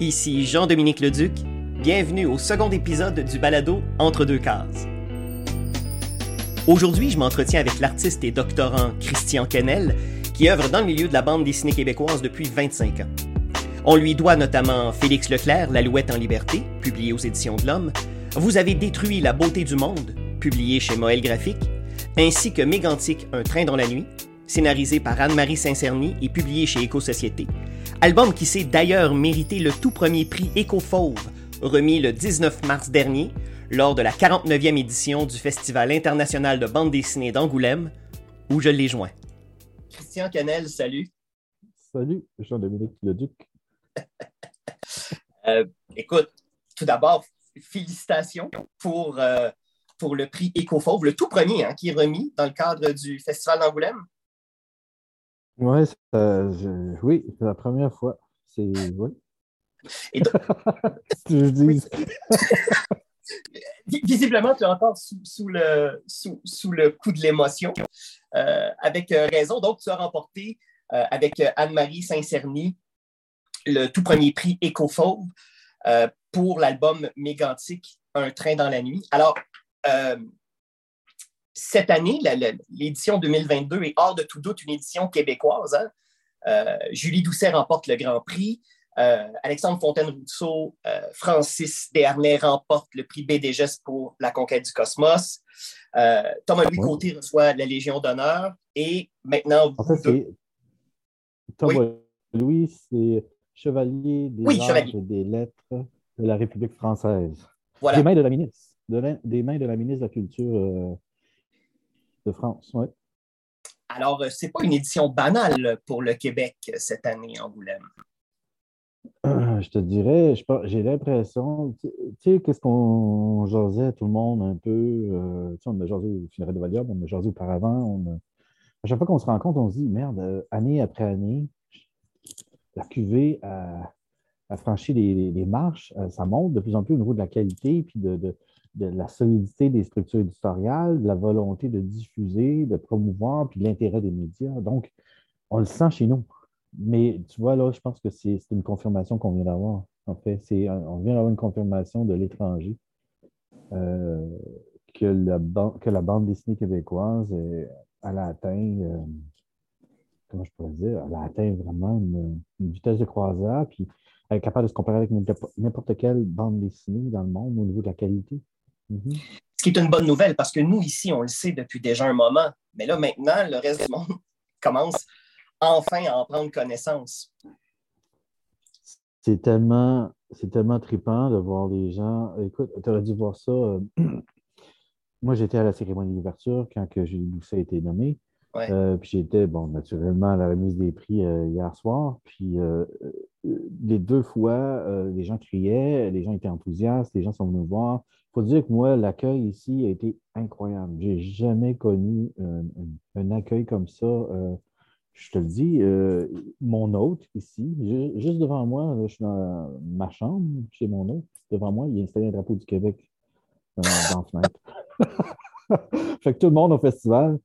Ici Jean-Dominique Leduc. Bienvenue au second épisode du balado Entre deux cases. Aujourd'hui, je m'entretiens avec l'artiste et doctorant Christian Kennel, qui œuvre dans le milieu de la bande dessinée québécoise depuis 25 ans. On lui doit notamment Félix Leclerc, L'Alouette en liberté, publié aux éditions de l'Homme, Vous avez détruit la beauté du monde, publié chez Moël Graphique, ainsi que Mégantic, Un train dans la nuit, scénarisé par Anne-Marie Saint-Cerny et publié chez Éco-Société. Album qui s'est d'ailleurs mérité le tout premier prix Éco-Fauve, remis le 19 mars dernier lors de la 49e édition du Festival international de bande dessinée d'Angoulême, où je l'ai joint. Christian Canel, salut. Salut, Jean-Dominique Leduc. euh, écoute, tout d'abord, félicitations pour, euh, pour le prix Éco-Fauve, le tout premier hein, qui est remis dans le cadre du Festival d'Angoulême. Ouais, oui, c'est la première fois. C'est oui. Et donc... Visiblement, tu es encore sous, le, sous, le coup de l'émotion, euh, avec euh, raison. Donc, tu as remporté euh, avec Anne-Marie Saint-Cerny le tout premier prix Écofauve pour l'album Mégantique, Un train dans la nuit. Alors, cette année, l'édition 2022 est hors de tout doute une édition québécoise. Hein. Euh, Julie Doucet remporte le Grand Prix. Euh, Alexandre Fontaine-Rousseau, euh, Francis Desharnais remporte le prix BDGES pour la conquête du cosmos. Thomas-Louis Côté reçoit la Légion d'honneur. Et maintenant, Thomas-Louis, c'est chevalier des des lettres de la République française. Des mains de la ministre. des mains de la ministre de la Culture de France, oui. Alors, euh, ce n'est pas une édition banale pour le Québec euh, cette année, Angoulême. Euh, je te dirais, j'ai l'impression, tu sais, qu'est-ce qu'on jasait tout le monde un peu, tu sais, on a jasé au funérailles de Valium, on a jasé auparavant, à chaque fois qu'on se rend compte, on se dit, merde, année après année, la QV a, franchi les, marches, ça monte de plus en plus au niveau de la qualité, puis de de la solidité des structures éditoriales, de la volonté de diffuser, de promouvoir, puis de l'intérêt des médias. Donc, on le sent chez nous. Mais tu vois, là, je pense que c'est une confirmation qu'on vient d'avoir. En fait, on vient d'avoir une confirmation de l'étranger euh, que, la que la bande dessinée québécoise, elle a atteint, euh, comment je pourrais dire, elle a atteint vraiment une, une vitesse de croisière, puis elle est capable de se comparer avec n'importe quelle bande dessinée dans le monde au niveau de la qualité. Mhm. Ce qui est une bonne nouvelle parce que nous, ici, on le sait depuis déjà un moment. Mais là, maintenant, le reste du monde commence enfin à en prendre connaissance. C'est tellement, c'est tellement trippant de voir les gens. Écoute, tu aurais dû voir ça. Euh, moi, j'étais à la cérémonie d'ouverture quand que Julie Doucet a été nommée. Euh, puis j'étais, bon, naturellement, à la remise des prix euh, hier soir. Puis les deux fois, les gens criaient, les gens étaient enthousiastes, les gens sont venus voir. Il faut dire que moi, l'accueil ici a été incroyable. Je n'ai jamais connu un, accueil comme ça. Euh, je te le dis, euh, mon hôte ici, juste devant moi, je suis dans ma chambre chez mon hôte. Devant moi, il a installé un drapeau du Québec euh, dans la fenêtre. fait que tout le monde au festival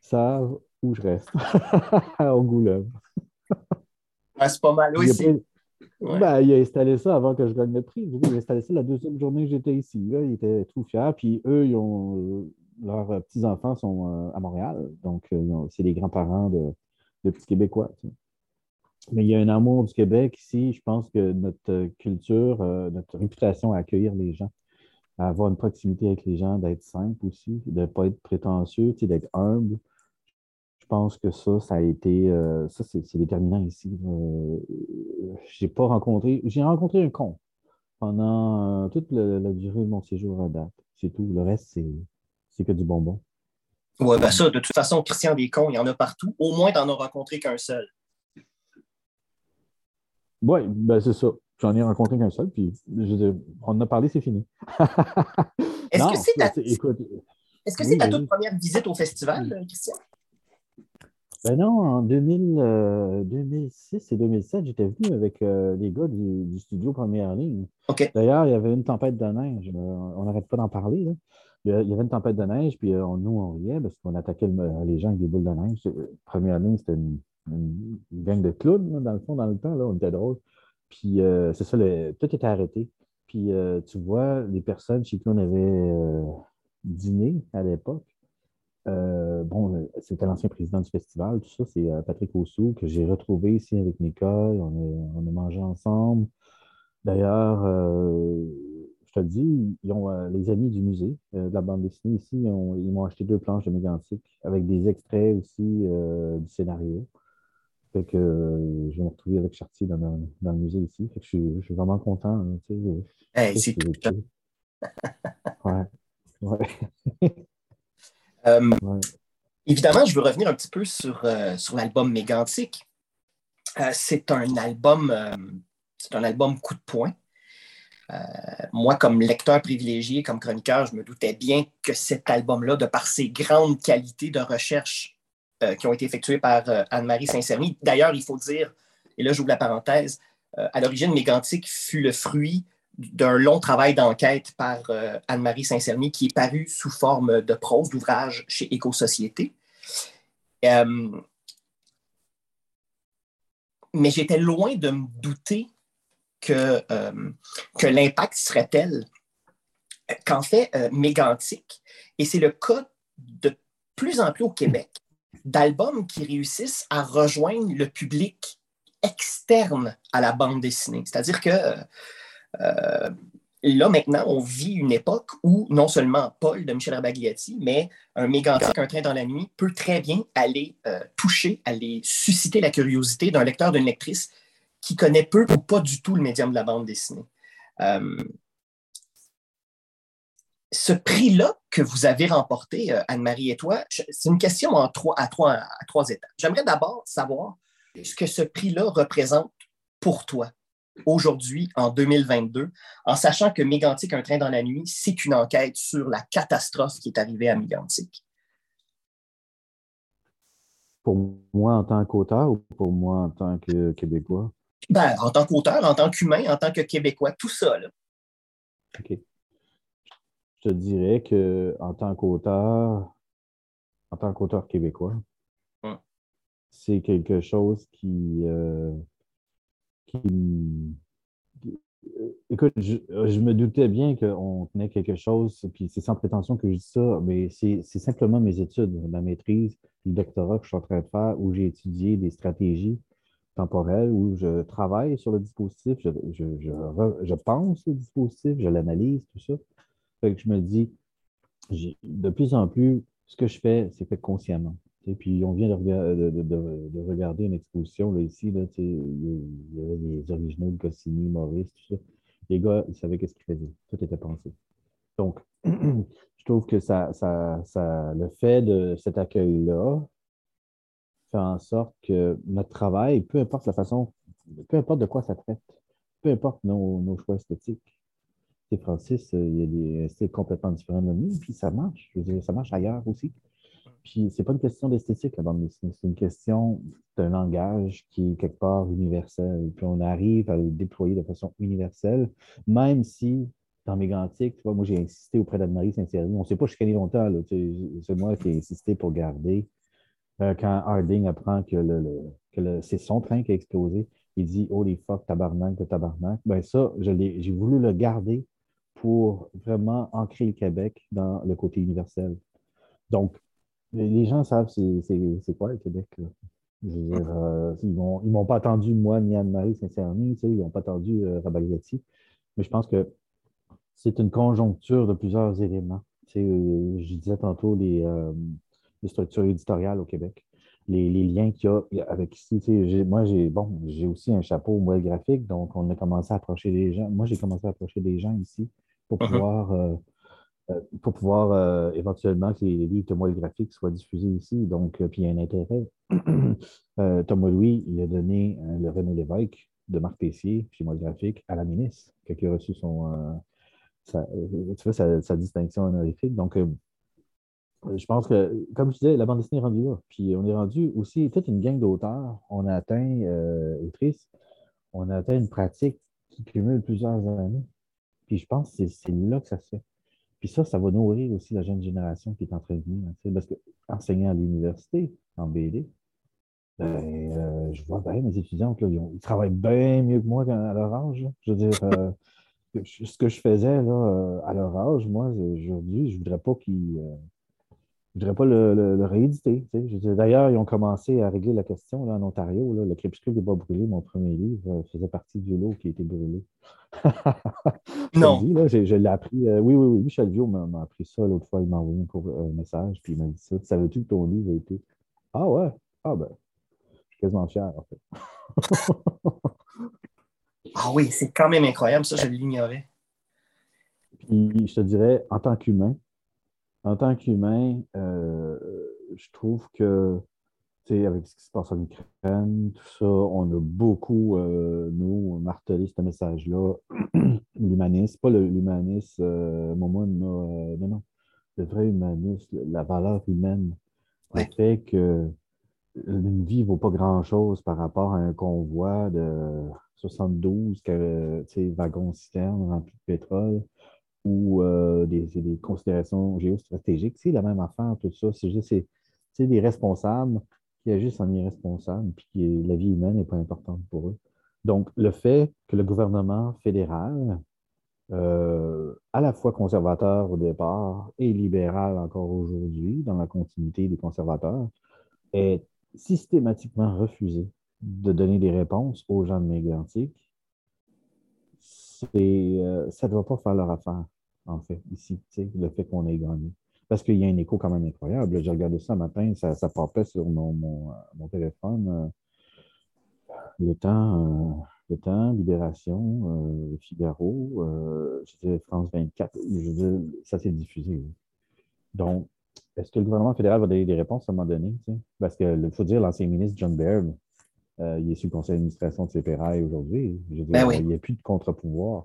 savent où je reste, à Angoulême. Ah, c'est pas mal aussi. Ben, il a installé ça avant que je gagne le prix. Il a installé ça la deuxième journée que j'étais ici. Il était tout fier. Puis eux, ils ont, euh, leurs petits-enfants sont euh, à Montréal. Donc, euh, c'est les grands-parents de, petits Québécois. Mais il y a un amour du Québec ici. Je pense que notre culture, notre réputation à accueillir les gens, à avoir une proximité avec les gens, d'être simple aussi, de ne pas être prétentieux, d'être humble pense que ça, ça a été, euh, ça, c'est déterminant ici. Euh, j'ai pas rencontré, j'ai rencontré un con pendant euh, toute la, durée de mon séjour à date. C'est tout. Le reste, c'est que du bonbon. Oui, ben ça, de toute façon, Christian des cons, il y en a partout. Au moins, tu n'en as rencontré qu'un seul. Oui, ben c'est ça. J'en ai rencontré qu'un seul, puis je on en a parlé, c'est fini. Est-ce que c'est ta... Est-ce que c'est ta toute première visite au festival, Christian? Ben non, en 2000, 2006 euh, et 2007, j'étais venu avec euh, les gars du, studio Première Ligne. D'ailleurs, il y avait une tempête de neige. Euh, on n'arrête pas d'en parler. Il y avait une tempête de neige, puis nous, on riait parce qu'on attaquait les gens avec des boules de neige. Première Ligne, c'était une, gang de clowns, dans le fond, dans le temps. Là, on était drôle. Puis c'est ça, tout était arrêté. Puis tu vois, les personnes chez qui on avait dîné à l'époque, bon, c'était l'ancien président du festival, tout ça, c'est Patrick Oussou, que j'ai retrouvé ici avec Nicole. On a, mangé ensemble. D'ailleurs, je te le dis, ils ont, euh, les amis du musée euh, de la bande dessinée ici, ils, m'ont acheté deux planches de Mégantic avec des extraits aussi euh, du scénario. Fait que je vais me retrouver avec Chartier dans, le musée ici. Fait que je, suis, vraiment content. Hein, c'est ouais. ouais. Évidemment, je veux revenir un petit peu sur, sur l'album Mégantic. c'est un album, c'est un album coup de poing. Euh, moi, comme lecteur privilégié, comme chroniqueur, je me doutais bien que cet album-là, de par ses grandes qualités de recherche euh, qui ont été effectuées par euh, Anne-Marie Saint-Cerny, d'ailleurs, il faut dire, et là j'ouvre la parenthèse, à l'origine, Mégantic fut le fruit d'un long travail d'enquête par Anne-Marie Saint-Cerny qui est paru sous forme de prose, d'ouvrage chez Éco-Société. mais j'étais loin de me douter que, euh, que l'impact serait tel qu'en fait, euh, mégantique, et c'est le cas de plus en plus au Québec, d'albums qui réussissent à rejoindre le public externe à la bande dessinée. C'est-à-dire que euh, là, maintenant, on vit une époque où non seulement Paul de Michel Rabagliati, mais un mégantique, un train dans la nuit, peut très bien aller toucher, aller susciter la curiosité d'un lecteur, d'une lectrice qui connaît peu ou pas du tout le médium de la bande dessinée. Euh, ce prix-là que vous avez remporté, euh, Anne-Marie et toi, c'est une question en trois, à, trois, à trois étapes. J'aimerais d'abord savoir ce que ce prix-là représente pour toi aujourd'hui, en 2022, en sachant que Mégantic, un train dans la nuit, c'est une enquête sur la catastrophe qui est arrivée à Mégantic. Pour moi en tant qu'auteur ou pour moi en tant que Québécois? Ben, en tant qu'auteur, en tant qu'humain, en tant que Québécois, tout ça. OK. Je te dirais que en tant qu'auteur, en tant qu'auteur québécois, hum. c'est quelque chose qui, euh, Écoute, je, me doutais bien qu'on tenait quelque chose, puis c'est sans prétention que je dis ça, mais c'est simplement mes études, ma maîtrise, le doctorat que je suis en train de faire, où j'ai étudié des stratégies temporel où je travaille sur le dispositif, je, je, pense le dispositif, je l'analyse, tout ça. Fait que je me dis, de plus en plus, ce que je fais, c'est fait consciemment. Et puis, on vient de, de, regarder une exposition là, ici. Là, il y avait les originaux de Goscinny, Maurice, tout ça. Les gars, ils savaient qu'est-ce qu'ils faisaient. Tout était pensé. Donc, je trouve que ça, ça, ça, le fait de cet accueil-là, fait en sorte que notre travail, peu importe la façon, peu importe de quoi ça traite, peu importe nos, choix esthétiques. C'est Francis, euh, il y a des styles complètement différents de nous, puis ça marche. Je veux dire, ça marche ailleurs aussi. Puis c'est pas une question d'esthétique, la bande dessinée, c'est une question d'un langage qui est quelque part universel. Puis on arrive à le déployer de façon universelle, même si dans mes tu vois, moi j'ai insisté auprès d'Anne-Marie Saint-Thierry, on ne sait pas chicaner longtemps, c'est moi qui ai insisté pour garder euh, quand Harding apprend que, le, c'est son train qui a explosé, il dit Holy fuck, tabarnak de tabarnak. Ben ça, j'ai voulu le garder pour vraiment ancrer le Québec dans le côté universel. Donc, les gens savent c'est quoi le Québec. Euh, ils ne m'ont pas attendu, moi, ni Anne-Marie Saint-Cerny, ils n'ont pas attendu euh, mais je pense que c'est une conjoncture de plusieurs éléments. Euh, je disais tantôt les, les structures éditoriales au Québec, les, liens qu'il y a avec ici. Moi, j'ai bon, j'ai aussi un chapeau moelle graphique, donc on a commencé à approcher des gens. Moi, j'ai commencé à approcher des gens ici pour uh-huh. pouvoir, euh, euh, pour pouvoir euh, éventuellement que les livres de moelle graphique soient diffusés ici. Donc, puis il y a un intérêt. Thomas Louis, il a donné le René Lévesque de Marc Tessier, graphique, à la ministre, qui a reçu son, sa, tu vois, sa, distinction honorifique. Donc, je pense que, comme je disais, la bande dessinée est rendue là. Puis on est rendu aussi toute une gang d'auteurs. On a atteint, euh, autrices, on a atteint une pratique qui cumule plusieurs années. Puis je pense que c'est là que ça se fait. Puis ça, ça va nourrir aussi la jeune génération qui est en train de venir. Parce que enseigner à l'université, en BD, ben, euh, je vois bien mes étudiantes, là, ils, travaillent bien mieux que moi à leur âge. Je veux dire, euh, ce que je faisais là, à leur âge, moi, aujourd'hui, je ne voudrais pas qu'ils je voudrais pas le, rééditer. D'ailleurs, ils ont commencé à régler la question là, en Ontario. le Crépuscule n'est pas brûlé, mon premier livre, euh, faisait partie du lot qui a été brûlé. non. je, l'ai appris. Euh, oui, oui, oui, Michel Viau m'a appris ça l'autre fois. Il m'a envoyé un, message, puis il m'a dit ça. Savais-tu que ton livre a été? Ah ouais? Ah ben, je suis quasiment fier, en fait. ah oui, c'est quand même incroyable, ça, je l'ignorais. Puis je te dirais, en tant qu'humain, en tant qu'humain, euh, je trouve que, avec ce qui se passe en Ukraine, tout ça, on a beaucoup, euh, nous, martelé ce message-là, l'humanisme, pas l'humanisme, euh, moi, non, non, le vrai humanisme, la valeur humaine, le fait que une vie ne vaut pas grand-chose par rapport à un convoi de 72 wagons citernes remplis de pétrole ou euh, des, considérations géostratégiques. C'est la même affaire, tout ça. C'est juste c'est des responsables qui agissent en irresponsables, puis que la vie humaine n'est pas importante pour eux. Donc, le fait que le gouvernement fédéral, euh, à la fois conservateur au départ et libéral encore aujourd'hui, dans la continuité des conservateurs, est systématiquement refusé de donner des réponses aux gens de Mégantic euh, ça ne doit pas faire leur affaire, en fait, ici, le fait qu'on ait gagné. Parce qu'il y a un écho quand même incroyable. J'ai regardé ça matin, ça, ça popait sur mon, mon, téléphone. Euh, le temps, euh, le temps, Libération, Figaro, France 24, ça s'est diffusé. Donc, est-ce que le gouvernement fédéral va donner des réponses à un moment donné? Parce qu'il faut dire, l'ancien ministre John Baird, euh, il est sur le conseil d'administration de CPRI aujourd'hui. Ben il n'y a plus de contre-pouvoir.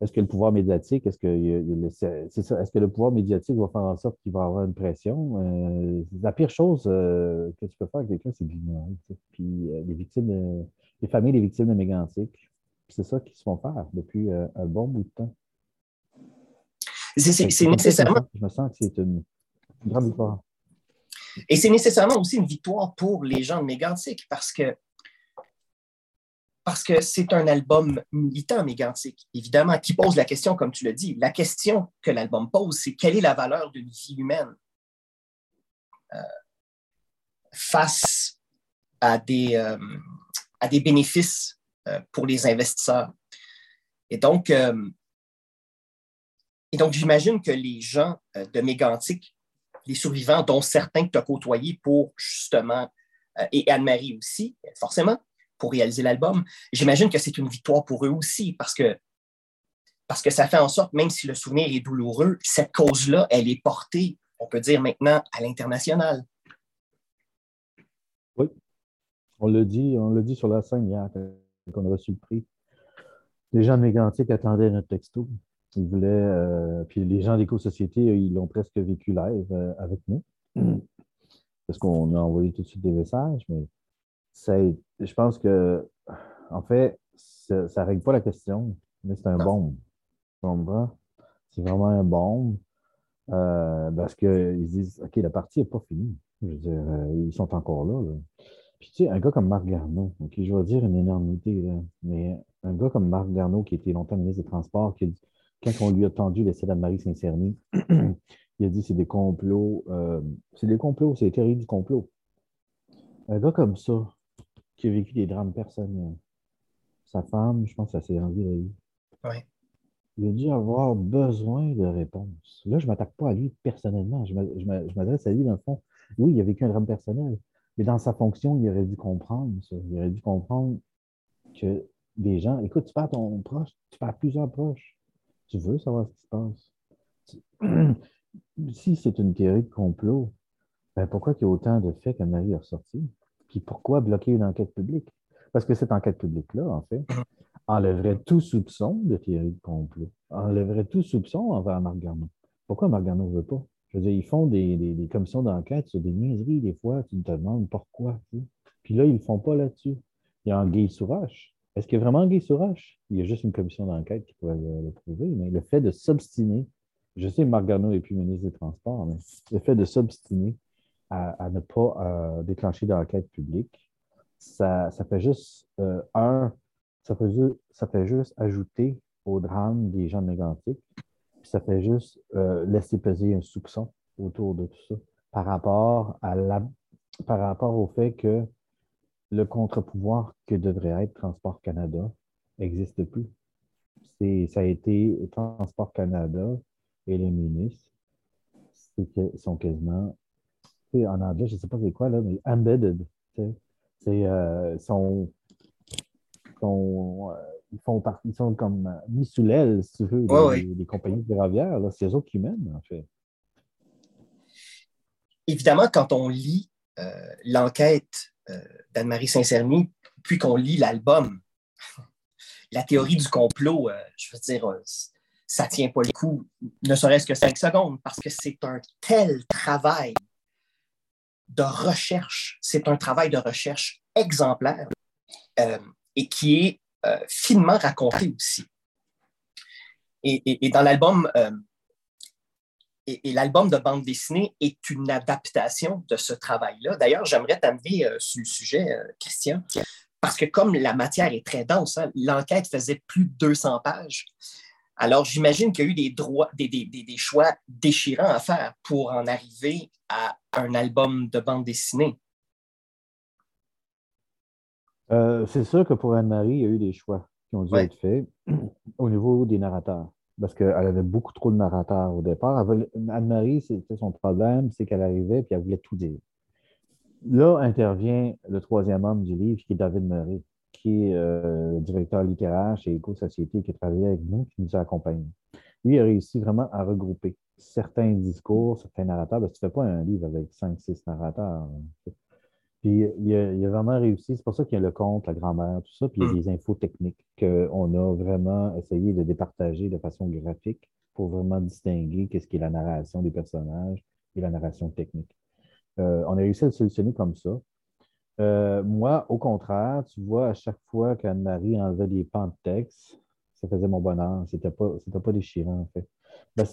Est-ce que le pouvoir médiatique, est-ce que c'est ça, est-ce que le pouvoir médiatique va faire en sorte qu'il va avoir une pression? Euh, la pire chose euh, que tu peux faire avec quelqu'un, c'est de l'ignorer. Puis les victimes, les familles des victimes de mégantic, c'est ça qu'ils se font faire depuis un bon bout de temps. C'est nécessairement. Je me sens que c'est une, grande victoire. Et c'est nécessairement aussi une victoire pour les gens de Mégantic parce que parce que c'est un album militant mégantique, évidemment, qui pose la question, comme tu l'as dit. La question que l'album pose, c'est quelle est la valeur d'une vie humaine euh, face à des, euh, à des bénéfices euh, pour les investisseurs. Et donc, et donc j'imagine que les gens de Mégantic, les survivants, dont certains que tu as côtoyés pour justement, et Anne-Marie aussi, forcément, pour réaliser l'album. J'imagine que c'est une victoire pour eux aussi parce que, parce que ça fait en sorte, même si le souvenir est douloureux, cette cause-là, elle est portée, on peut dire maintenant, à l'international. Oui, on le dit, on le dit sur la scène hier, qu'on a reçu le prix. Les gens de Mégantic attendaient notre texto. Ils voulaient, euh, puis les gens d'éco-société, ils l'ont presque vécu live euh, avec nous. Parce qu'on a envoyé tout de suite des messages, mais je pense que, en fait, ça ne règle pas la question, mais c'est un bombe. C'est vraiment un bombe. Euh, parce qu'ils disent, OK, la partie n'est pas finie. Je veux dire, euh, ils sont encore là, Puis, tu sais, un gars comme Marc Garneau, OK, je vais dire une énormité, là, mais un gars comme Marc Garneau, qui était longtemps ministre des Transports, qui, quand on lui a tendu l'essai d'Anne-Marie Saint-Cerny, il a dit c'est des complots, euh, c'est des complots, c'est les théories du complot. Un gars comme ça, qui a vécu des drames personnels. Sa femme, je pense, ça s'est enlevé la vie. Oui. Il a dû avoir besoin de réponses. Là, je ne m'attaque pas à lui personnellement. Je m'adresse à lui, dans le fond. Oui, il a vécu un drame personnel, mais dans sa fonction, il aurait dû comprendre ça. Il aurait dû comprendre que des gens, écoute, tu parles ton proche, tu parles plusieurs proches. Tu veux savoir ce qui se passe. si c'est une théorie de complot, ben pourquoi il y a autant de faits qu'Anne-Marie a ressorti? Puis pourquoi bloquer une enquête publique? Parce que cette enquête publique-là, en fait, mhm. enlèverait tout soupçon de théorie de complot, enlèverait tout soupçon envers Marc Garneau. Pourquoi Marc Garneau ne veut pas? Je veux dire, ils font des, commissions d'enquête sur des niaiseries, des fois, tu te demandes pourquoi. Puis là, ils ne le font pas là-dessus. Il y a Anguille Sourache. Est-ce qu'il y a vraiment Anguille Sourache? Il y a juste une commission d'enquête qui pourrait le, prouver, mais le fait de s'obstiner, je sais que Marc Garneau n'est plus ministre des Transports, mais le fait de s'obstiner à, ne pas euh, déclencher d'enquête publique ça, ça fait juste, euh, ça fait, juste, ajouter au drame des gens de ça fait juste euh, laisser peser un soupçon autour de tout ça par rapport, par rapport au fait que le contre-pouvoir que devrait être Transport Canada n'existe plus. Ça a été Transport Canada et les ministres que, sont quasiment, en anglais, je ne sais pas c'est quoi, là, mais embedded. C'est, euh, sont, sont, euh, ils, font ils sont comme mis sous l'aile, si tu veux, des, compagnies ferroviaires. C'est eux autres qui mènent, en fait. Évidemment, quand on lit euh, l'enquête d'Anne-Marie Saint-Cerny, puis qu'on lit l'album, la théorie du complot, je veux dire, ça ne tient pas le coup, ne serait-ce que cinq secondes, parce que c'est un tel travail de recherche, c'est un travail de recherche exemplaire euh, et qui est euh, finement raconté aussi. Et, dans l'album, euh, et, l'album de bande dessinée est une adaptation de ce travail-là. D'ailleurs, j'aimerais t'amener sur le sujet, Christian, parce que comme la matière est très dense, hein, l'enquête faisait plus de 200 pages. Alors, j'imagine qu'il y a eu des, droits, des, des, choix déchirants à faire pour en arriver à un album de bande dessinée. Euh, c'est sûr que pour Anne-Marie, il y a eu des choix qui ont dû être faits au niveau des narrateurs. Parce qu'elle avait beaucoup trop de narrateurs au départ. Anne-Marie, c'était son problème, c'est qu'elle arrivait et elle voulait tout dire. Là intervient le troisième homme du livre, qui est David Murray qui est euh, directeur littéraire chez Éco-Société, qui a travaillé avec nous, qui nous a accompagnés. Lui a réussi vraiment à regrouper certains discours, certains narrateurs. Parce que tu ne fais pas un livre avec cinq, six narrateurs. Puis il a, vraiment réussi. C'est pour ça qu'il y a le conte, la grand-mère, tout ça. Puis il y a mm. des infos techniques qu'on a vraiment essayé de départager de façon graphique pour vraiment distinguer qu'est-ce qui est la narration des personnages et la narration technique. Euh, on a réussi à le solutionner comme ça. Euh, moi, au contraire, tu vois, à chaque fois qu'Anne-Marie enlevait des pans de texte, ça faisait mon bonheur. C'était pas, pas déchirant, en fait. Ben,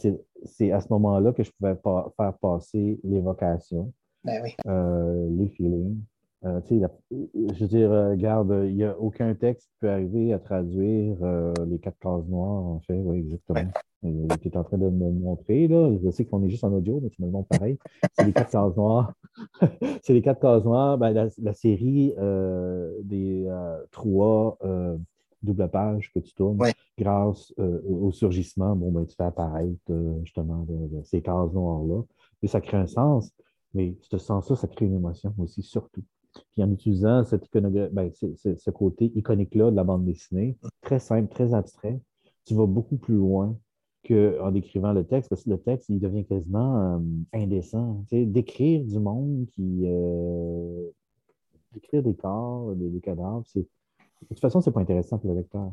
c'est à ce moment-là que je pouvais faire passer l'évocation, ben euh, les feelings. Euh, je veux dire, regarde, il n'y a aucun texte qui peut arriver à traduire les quatre cases noires, en fait. Oui, exactement. Tu es en train de me montrer, là. Je sais qu'on est juste en audio, mais tu me le montres pareil. C'est les quatre cases noires. c'est les quatre cases noires. Ben, la, série euh, des euh, trois euh, double pages que tu tournes, grâce au surgissement, bon, ben, tu fais apparaître justement ces cases noires-là. Et ça crée un sens, mais ce sens-là, ça crée une émotion aussi, surtout. Puis en utilisant cette ben, ce côté iconique-là de la bande dessinée, très simple, très abstrait, tu vas beaucoup plus loin qu'en décrivant le texte, parce que le texte, il devient quasiment euh, indécent. D'écrire du monde qui. Euh, d'écrire des corps, des, cadavres, de toute façon, ce n'est pas intéressant pour le lecteur.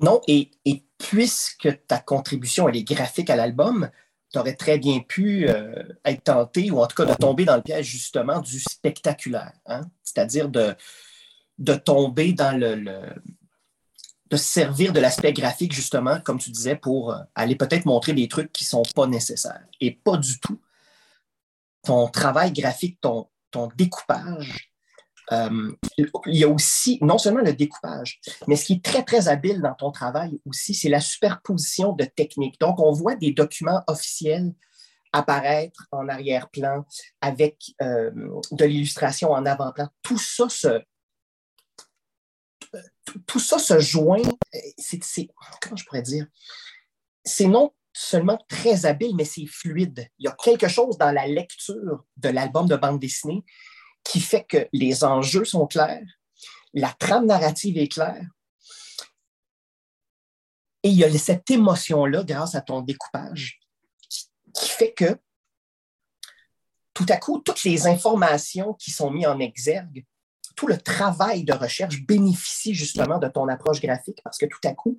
Non, et, puisque ta contribution elle est graphique à l'album, tu aurais très bien pu euh, être tenté, ou en tout cas de tomber dans le piège justement du spectaculaire, hein? c'est-à-dire de, tomber dans le de se servir de l'aspect graphique, justement, comme tu disais, pour euh, aller peut-être montrer des trucs qui ne sont pas nécessaires. Et pas du tout. Ton travail graphique, ton découpage, euh, il y a aussi non seulement le découpage, mais ce qui est très, très habile dans ton travail aussi, c'est la superposition de techniques. Donc, on voit des documents officiels apparaître en arrière-plan avec euh, de l'illustration en avant-plan. Tout ça se, tout ça se joint, c'est, comment je pourrais dire, c'est non seulement très habile, mais c'est fluide. Il y a quelque chose dans la lecture de l'album de bande dessinée qui fait que les enjeux sont clairs, la trame narrative est claire, et il y a cette émotion-là grâce à ton découpage qui fait que tout à coup, toutes les informations qui sont mises en exergue tout le travail de recherche bénéficie justement de ton approche graphique parce que tout à coup,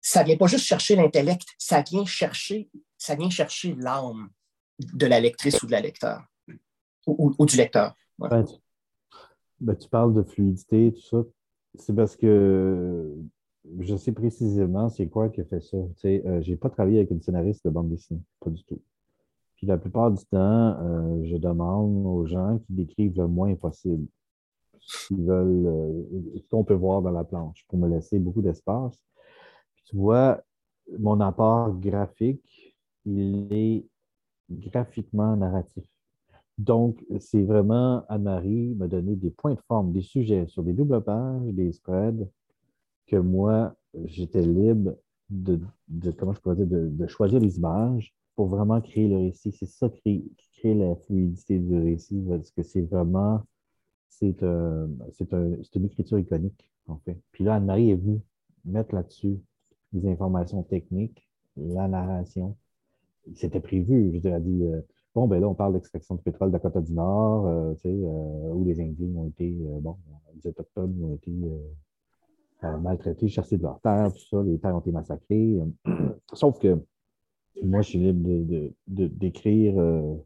ça ne vient pas juste chercher l'intellect, ça vient chercher, ça vient chercher l'âme de la lectrice ou de la lecteur ou, du lecteur. Ben, ben, tu, parles de fluidité, tout ça. C'est parce que je sais précisément c'est quoi qui a fait ça. Euh, je n'ai pas travaillé avec une scénariste de bande dessinée, pas du tout. Puis la plupart du temps, euh, je demande aux gens qui décrivent le moins possible. euh, ce qu'on peut voir dans la planche pour me laisser beaucoup d'espace. Tu vois, mon apport graphique, il est graphiquement narratif. Donc, c'est vraiment Anne-Marie me donner des points de forme, des sujets sur des doubles pages, des spreads, que moi, j'étais libre de, comment je pourrais dire, de, choisir les images pour vraiment créer le récit. C'est ça qui crée, la fluidité du récit, parce que c'est vraiment, c'est une écriture iconique, en fait. Puis là, Anne-Marie est venue mettre là-dessus des informations techniques, la narration. C'était prévu, je dit, euh, bon, ben là, on parle d'extraction de pétrole Dakota du Nord, euh, tu sais, euh, où les Indiens ont été, bon, les Autochtones ont été maltraités, chassés de leur terre, tout ça, les terres ont été massacrées. Sauf que moi, je suis libre d'écrire, de,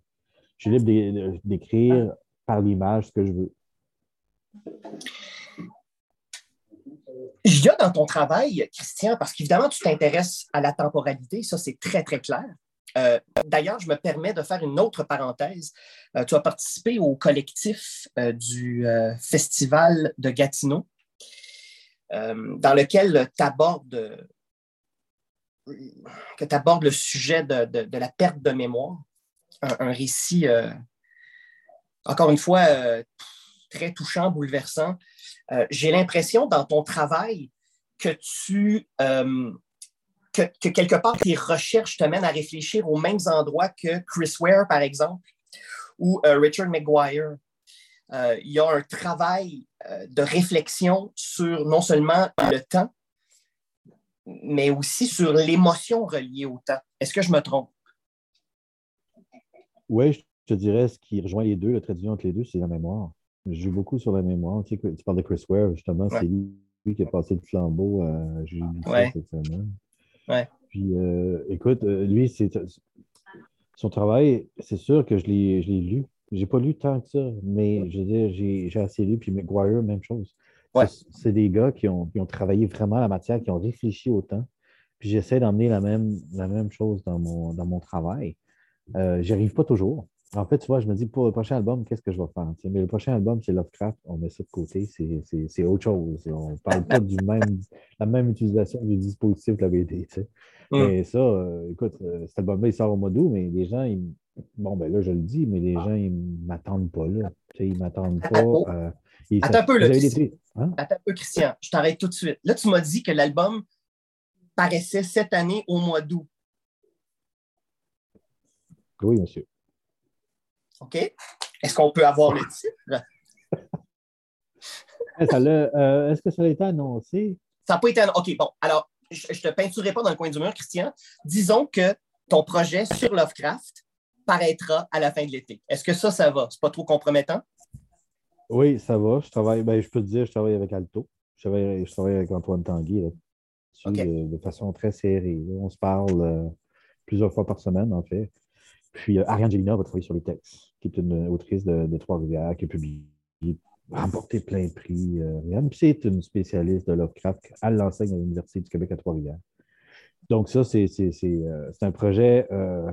je suis libre d'écrire par l'image ce que je veux. Il y a dans ton travail, Christian, parce qu'évidemment, tu t'intéresses à la temporalité, ça c'est très, très clair. Euh, d'ailleurs, je me permets de faire une autre parenthèse. Euh, tu as participé au collectif euh, du Festival de Gatineau, dans lequel tu abordes, le sujet de, la perte de mémoire. un récit, encore une fois, très touchant, bouleversant. J'ai l'impression dans ton travail que tu euh, que, quelque part tes recherches te mènent à réfléchir aux mêmes endroits que Chris Ware, par exemple, ou euh, Richard McGuire. il y a un travail de réflexion sur non seulement le temps, mais aussi sur l'émotion reliée au temps. Est-ce que je me trompe? Oui, je te dirais ce qui rejoint les deux, le trait entre les deux, c'est la mémoire. Je joue beaucoup sur la mémoire. Tu, sais, tu parles de Chris Ware, justement, c'est lui, qui a passé le flambeau à Julie ouais. cette semaine. Ouais. Puis, euh, écoute, euh, lui, c'est son travail, c'est sûr que je l'ai lu. J'ai pas lu tant que ça, mais je veux dire, j'ai assez lu. Puis McGuire, même chose. Ouais. C'est des gars qui ont, qui ont, travaillé vraiment la matière, qui ont réfléchi au temps. Puis j'essaie d'emmener la même, la même chose dans mon, dans mon travail. Euh, J'y arrive pas toujours. En fait, tu vois, je me dis, pour le prochain album, qu'est-ce que je vais faire? Mais le prochain album, c'est Lovecraft, on met ça de côté, c'est autre chose. On ne parle pas du même, la même utilisation du dispositif de la BD. Mm. Mais ça, euh, écoute, euh, cet album-là, il sort au mois d'août, mais les gens, ils, bon, ben là, je le dis, mais les gens, ils ne m'attendent pas là. Ils ne m'attendent pas. Euh, Attends un peu, là, hein? Attends un peu, Christian, je t'arrête tout de suite. Là, tu m'as dit que l'album paraissait cette année au mois d'août. Oui, monsieur. OK? Est-ce qu'on peut avoir le titre? Euh, est-ce que ça a été annoncé? Ça n'a pas été annoncé. OK, bon. Alors, je ne te peinturerai pas dans le coin du mur, Christian. Disons que ton projet sur Lovecraft paraîtra à la fin de l'été. Est-ce que ça, ça va? C'est pas trop compromettant? Oui, ça va. Je travaille, ben, je peux te dire, je travaille avec Alto. Je travaille, je travaille avec Antoine Tanguy de, façon très serrée. On se parle euh, plusieurs fois par semaine, en fait. Puis euh, Ariane Gélina va travailler sur les textes qui est une autrice de, Trois-Rivières, qui a publié, remporté plein de prix. Euh, c'est une spécialiste de Lovecraft. Elle l'enseigne à l'Université du Québec à Trois-Rivières. Donc, ça, c'est euh, un projet. Il euh,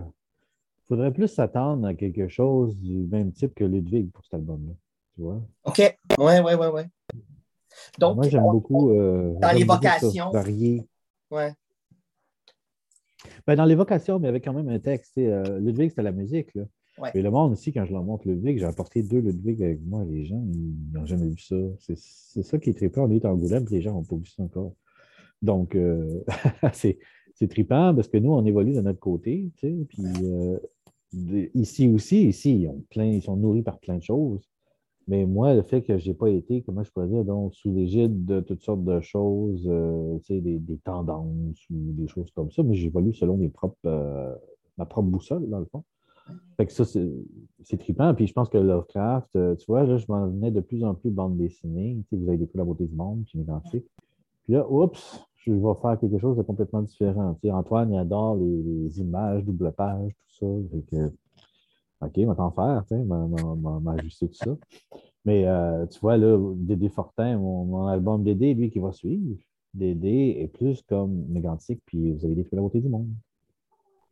faudrait plus s'attendre à quelque chose du même type que Ludwig pour cet album-là. Tu vois? OK. Oui, oui, oui, oui. Donc, moi, j'aime beaucoup. dans l'évocation. Varier. Ouais. Ben, dans l'évocation, mais avec quand même un texte. Ludwig, c'était la musique. Là. Et le monde aussi, quand je leur montre Ludwig, j'ai apporté deux Ludwig avec moi. Les gens, ils n'ont jamais vu ça. C'est ça qui est trippant. On est en Angoulême, les gens n'ont pas vu ça encore. Donc, euh, c'est trippant parce que nous, on évolue de notre côté. Tu sais, puis euh, ici aussi, ici, ils, ont plein, ils sont nourris par plein de choses. Mais moi, le fait que je n'ai pas été, comment je pourrais dire, donc, sous l'égide de toutes sortes de choses, euh, tu sais, des, des, tendances ou des choses comme ça, mais j'évolue selon mes propres, ma propre boussole, dans le fond. Fait que ça, c'est trippant. Puis je pense que Lovecraft, euh, tu vois, là, je m'en venais de plus en plus bande dessinée. Tu sais, vous avez découvert la beauté du monde, puis identique. Puis là, oups, je vais faire quelque chose de complètement différent. Tu sais, Antoine, il adore les, images, double page, tout ça. Fait que, OK, on va t'en faire, tu sais, m'ajuster tout ça. Mais euh, tu vois, là, Dédé Fortin, mon, album Dédé, lui, qui va suivre, Dédé est plus comme mégantique, puis vous avez découvert la beauté du monde.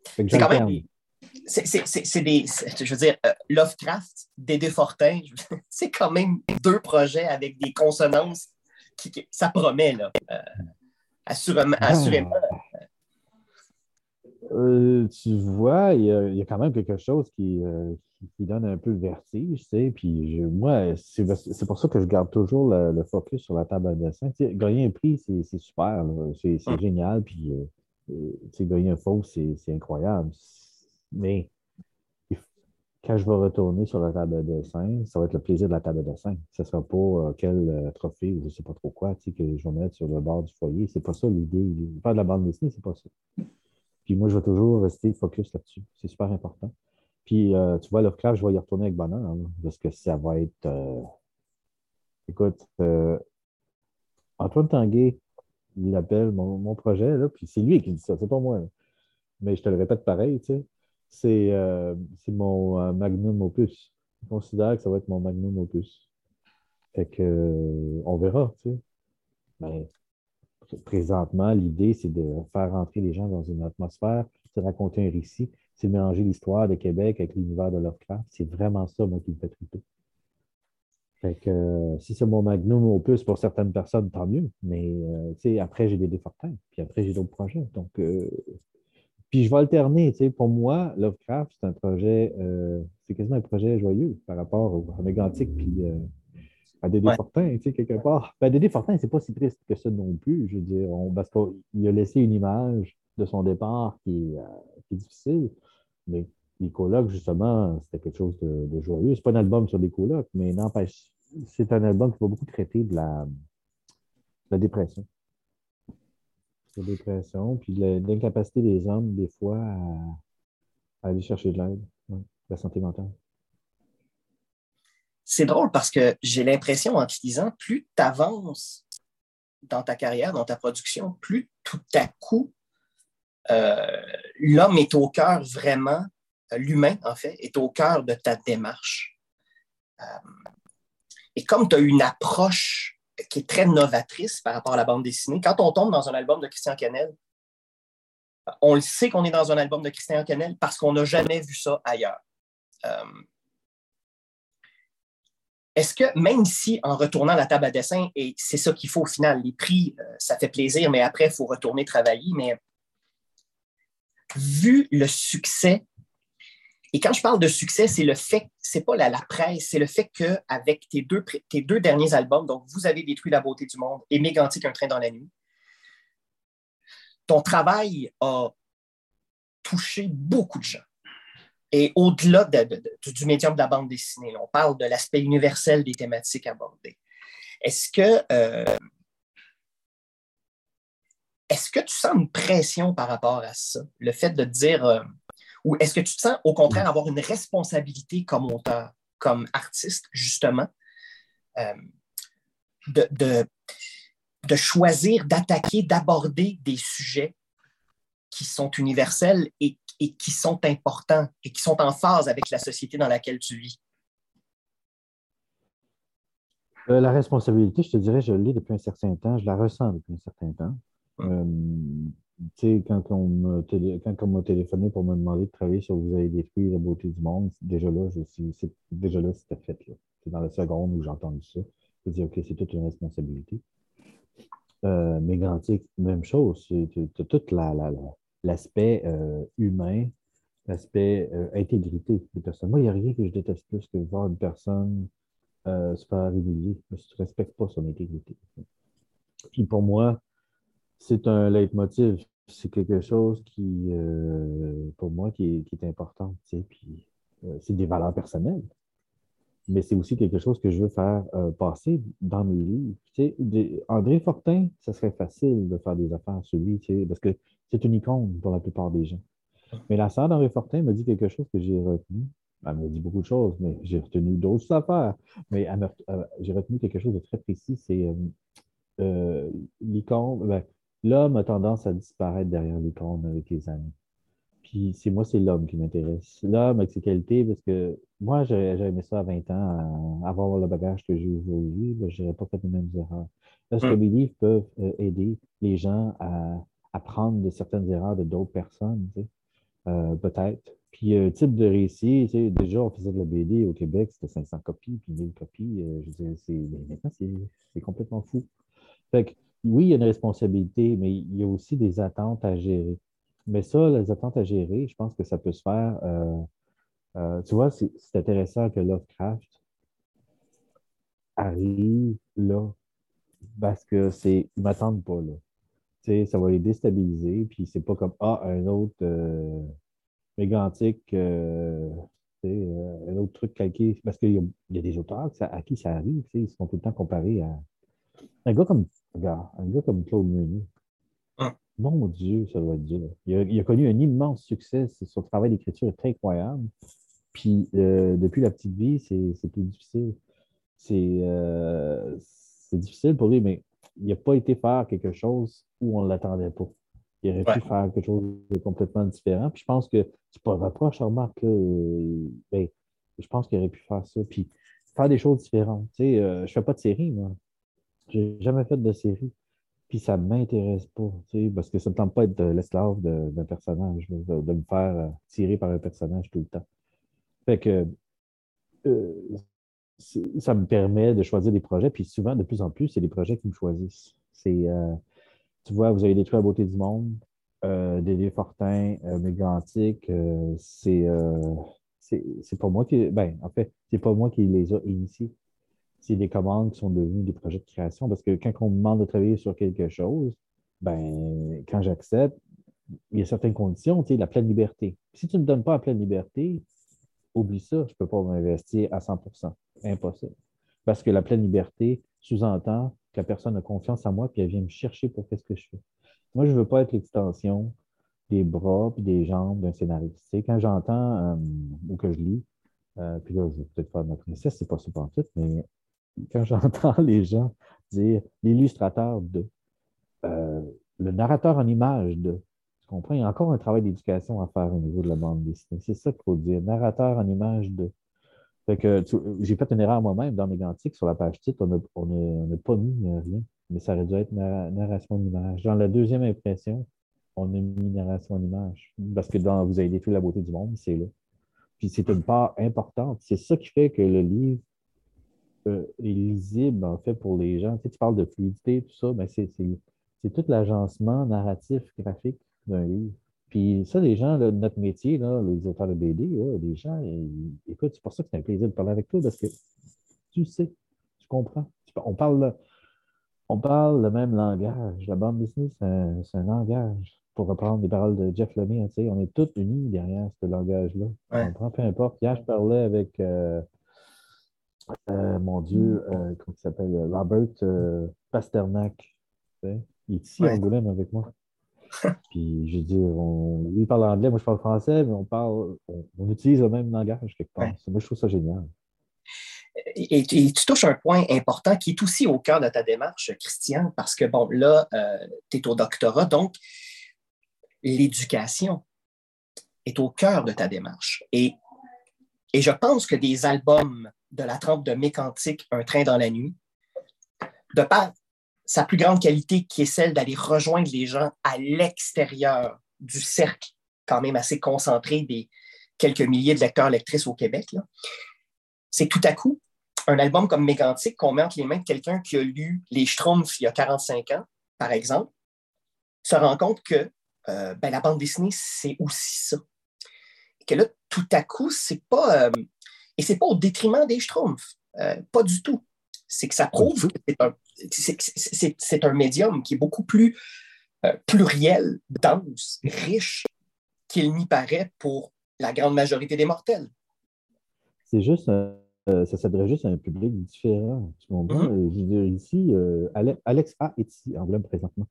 C'est quand même c'est des, je veux dire, euh, Lovecraft, Dédé Fortin, c'est quand même deux projets avec des consonances qui, ça promet, là. Euh, assurément. Ah. Euh, tu vois, il y, a, quand même quelque chose qui, qui, donne un peu le vertige, tu sais. Puis moi, c'est pour ça que je garde toujours le, focus sur la table à dessin. Tu gagner un prix, c'est super, c'est hum. génial. Puis, gagner un faux, c'est incroyable mais quand je vais retourner sur la table de dessin, ça va être le plaisir de la table de dessin. Ce ne sera pas euh, quel euh, trophée ou je ne sais pas trop quoi que je vais mettre sur le bord du foyer. Ce n'est pas ça l'idée. Faire de la bande dessinée, ce n'est pas ça. Puis moi, je vais toujours rester focus là-dessus. C'est super important. Puis, euh, tu vois, Lovecraft, je vais y retourner avec bonheur, hein, parce que ça va être. Écoute, Antoine Tanguay, il appelle mon, projet, là, puis c'est lui qui dit ça, c'est pas moi. Mais je te le répète pareil, tu sais c'est euh, mon euh, magnum opus. Je considère que ça va être mon magnum opus. Fait que, euh, on verra, tu sais. Mais présentement, l'idée, c'est de faire rentrer les gens dans une atmosphère, de raconter un récit, c'est mélanger l'histoire de Québec avec l'univers de Lovecraft. C'est vraiment ça, moi, qui me fait triper. Fait que si c'est mon magnum opus pour certaines personnes, tant mieux. Mais sais, après, j'ai des défortins. Puis après, j'ai d'autres projets. Donc, puis je vais alterner. Tu sais, pour moi, Lovecraft, c'est un projet, euh, c'est quasiment un projet joyeux par rapport au Mégantic puis euh, à Dédé Fortin, tu sais, quelque part. Ben, Dédé Fortin, c'est pas si triste que ça non plus. Je veux dire, on, parce qu'il a laissé une image de son départ qui, euh, qui est difficile. Mais les colocs, justement, c'était quelque chose de, de joyeux. C'est pas un album sur des colocs, mais n'empêche, c'est un album qui va beaucoup traiter de la, de la dépression la dépression, puis l'incapacité des hommes, des fois, à, aller chercher de l'aide, la santé mentale. C'est drôle parce que j'ai l'impression, en te disant, plus tu avances dans ta carrière, dans ta production, plus tout à coup, euh, l'homme est au cœur vraiment, euh, l'humain, en fait, est au cœur de ta démarche. Euh, et comme tu as une approche qui est très novatrice par rapport à la bande dessinée. Quand on tombe dans un album de Christian Canel, on le sait qu'on est dans un album de Christian Canel parce qu'on n'a jamais vu ça ailleurs. Euh, est-ce que même si en retournant la table à dessin, et c'est ça qu'il faut au final, les prix, euh, ça fait plaisir, mais après, il faut retourner travailler, mais vu le succès et quand je parle de succès, c'est le fait, c'est pas la, presse, c'est le fait qu'avec tes deux, tes deux derniers albums, donc Vous avez détruit la beauté du monde et Mégantique, un train dans la nuit, ton travail a touché beaucoup de gens. Et au-delà du médium de la bande dessinée, on parle de l'aspect universel des thématiques abordées. Est-ce que, euh, est-ce que tu sens une pression par rapport à ça? Le fait de dire, euh, ou est-ce que tu te sens au contraire avoir une responsabilité comme auteur, comme artiste, justement, euh, de, de, choisir, d'attaquer, d'aborder des sujets qui sont universels et, qui sont importants et qui sont en phase avec la société dans laquelle tu vis? Euh, la responsabilité, je te dirais, je l'ai depuis un certain temps, je la ressens depuis un certain temps. Hum. Euh, quand on m'a téléphoné pour me demander de travailler sur Vous avez détruit la beauté du monde, déjà là, je déjà là, c'était fait. C'est dans la seconde où j'ai entendu ça. Je me dis, OK, c'est toute une responsabilité. Euh, Mégrantique, même chose. Tu as tout l'aspect euh, humain, l'aspect euh, intégrité des personnes. Moi, il n'y a rien que je déteste plus que voir une personne euh, se faire humilier. Tu ne respectes pas son intégrité. Puis pour moi, c'est un leitmotiv. C'est quelque chose qui, euh, pour moi, qui est, important. Puis, euh, c'est des valeurs personnelles. Mais c'est aussi quelque chose que je veux faire euh, passer dans mes livres. André Fortin, ça serait facile de faire des affaires sur lui, parce que c'est une icône pour la plupart des gens. Mais la sœur d'André Fortin m'a dit quelque chose que j'ai retenu. Elle m'a dit beaucoup de choses, mais j'ai retenu d'autres affaires. Mais j'ai retenu quelque chose de très précis, c'est l'icône. Ben, l'homme a tendance à disparaître derrière l'icône avec les années. Puis c'est moi, c'est l'homme qui m'intéresse. L'homme avec ses qualités, parce que moi, j'aurais aimé ça à 20 ans, avoir le bagage que j'ai aujourd'hui, ben, je n'aurais pas fait les mêmes erreurs. Est-ce que mes hmm. livres peuvent euh, aider les gens à apprendre de certaines erreurs de d'autres personnes? Euh, peut-être. Puis un type de récit, tu sais, déjà, on faisait de la BD au Québec, c'était 500 copies, puis 1000 copies. Euh, je veux dire, maintenant, c'est complètement fou. Fait que, oui, il y a une responsabilité, mais il y a aussi des attentes à gérer. Mais ça, les attentes à gérer, je pense que ça peut se faire. Euh, euh, tu vois, c'est intéressant que Lovecraft arrive là parce que c'est. Ils m'attendent pas là. Tu sais, ça va les déstabiliser, puis c'est pas comme Ah, un autre euh, mégantique, euh, un autre truc calqué. Parce qu'il y, a des auteurs à qui ça arrive, ils sont tout le temps comparés à. Un gars comme, regarde, un gars comme Claude Meunier. Mon Dieu, ça doit être dur. Il a, connu un immense succès. Son travail d'écriture est très incroyable. Puis, euh, depuis la petite vie, c'est plus difficile. Euh, c'est difficile pour lui, mais il n'a pas été faire quelque chose où on ne l'attendait pas. Il aurait pu faire quelque chose de complètement différent. Puis je pense que tu peux reprocher, remarque, euh, ben, je pense qu'il aurait pu faire ça. Puis faire des choses différentes. Tu sais, je ne fais pas de série, moi. Je n'ai jamais fait de série puis ça ne m'intéresse pas, parce que ça ne me tente pas d'être l'esclave d'un personnage, de, me faire euh, tirer par un personnage tout le temps. Fait que euh, ça me permet de choisir des projets, puis souvent, de plus en plus, c'est des projets qui me choisissent. C'est, euh, tu vois, vous avez détruit la beauté du monde, Dédé Fortin, Mégantique, c'est, c'est pas moi qui, ben, en fait, c'est pas moi qui les a initiés c'est des commandes qui sont devenues des projets de création. Parce que quand on me demande de travailler sur quelque chose, ben, quand j'accepte, il y a certaines conditions, tu sais, la pleine liberté. Si tu ne me donnes pas la pleine liberté, oublie ça, je ne peux pas m'investir à 100% Impossible. Parce que la pleine liberté sous-entend que la personne a confiance en moi et elle vient me chercher pour faire ce que je fais. Moi, je ne veux pas être l'extension des bras et des jambes d'un scénariste. Quand j'entends euh, ou que je lis, euh, puis là, je vais peut-être faire ma princesse, c'est pas ça en tout, mais quand j'entends les gens dire l'illustrateur de, euh, le narrateur en image de, tu comprends? Il y a encore un travail d'éducation à faire au niveau de la bande dessinée. C'est ça qu'il faut dire, narrateur en image de. Fait que j'ai fait une erreur moi-même dans mes gantiques sur la page titre, on n'a pas mis rien, mais ça aurait dû être narration en image. Dans la deuxième impression, on a mis narration en image. Parce que dans Vous avez détruit la beauté du monde, c'est là. Puis c'est une part importante. C'est ça qui fait que le livre est lisible, en fait, pour les gens. Tu, sais, tu parles de fluidité, tout ça, mais c'est tout l'agencement narratif, graphique d'un livre. Puis ça, les gens, notre métier, là, les auteurs de BD, les gens, écoute, c'est pour ça que c'est un plaisir de parler avec toi, parce que tu sais, tu comprends. On parle, on parle le même langage. La bande dessinée, c'est un, langage. Pour reprendre les paroles de Jeff Lemire, sais, on est tous unis derrière ce langage-là. On comprend, peu importe. Hier, je parlais avec euh, euh, mon Dieu, euh, comment il s'appelle? Robert euh, Pasternak. Il est ici en Angoulême avec moi. Puis je veux dire, on, lui parle anglais, moi je parle français, mais on parle, on, utilise le même langage quelque part. Moi, je trouve ça génial. Et, tu touches un point important qui est aussi au cœur de ta démarche, Christian, parce que, bon, là, tu es au doctorat, donc l'éducation est au cœur de ta démarche. Et, et je pense que des albums de la trempe de Mécantique, Un train dans la nuit, de par sa plus grande qualité qui est celle d'aller rejoindre les gens à l'extérieur du cercle, quand même assez concentré des quelques milliers de lecteurs lectrices au Québec, c'est tout à coup un album comme Mécantique qu'on met entre les mains de quelqu'un qui a lu Les Schtroumpfs il y a 45 ans, par exemple, se rend compte que euh, ben, la bande dessinée, c'est aussi ça. Et que là, tout à coup, c'est pas, euh, et c'est pas au détriment des Schtroumpfs, euh, pas du tout. C'est que ça prouve que c'est un, médium qui est beaucoup plus euh, pluriel, dense, riche qu'il n'y paraît pour la grande majorité des mortels. C'est juste, euh, ça s'adresse juste à un public différent. Tu comprends? Mm-hmm. Je veux dire, ici, Alex A est ici, en présentement.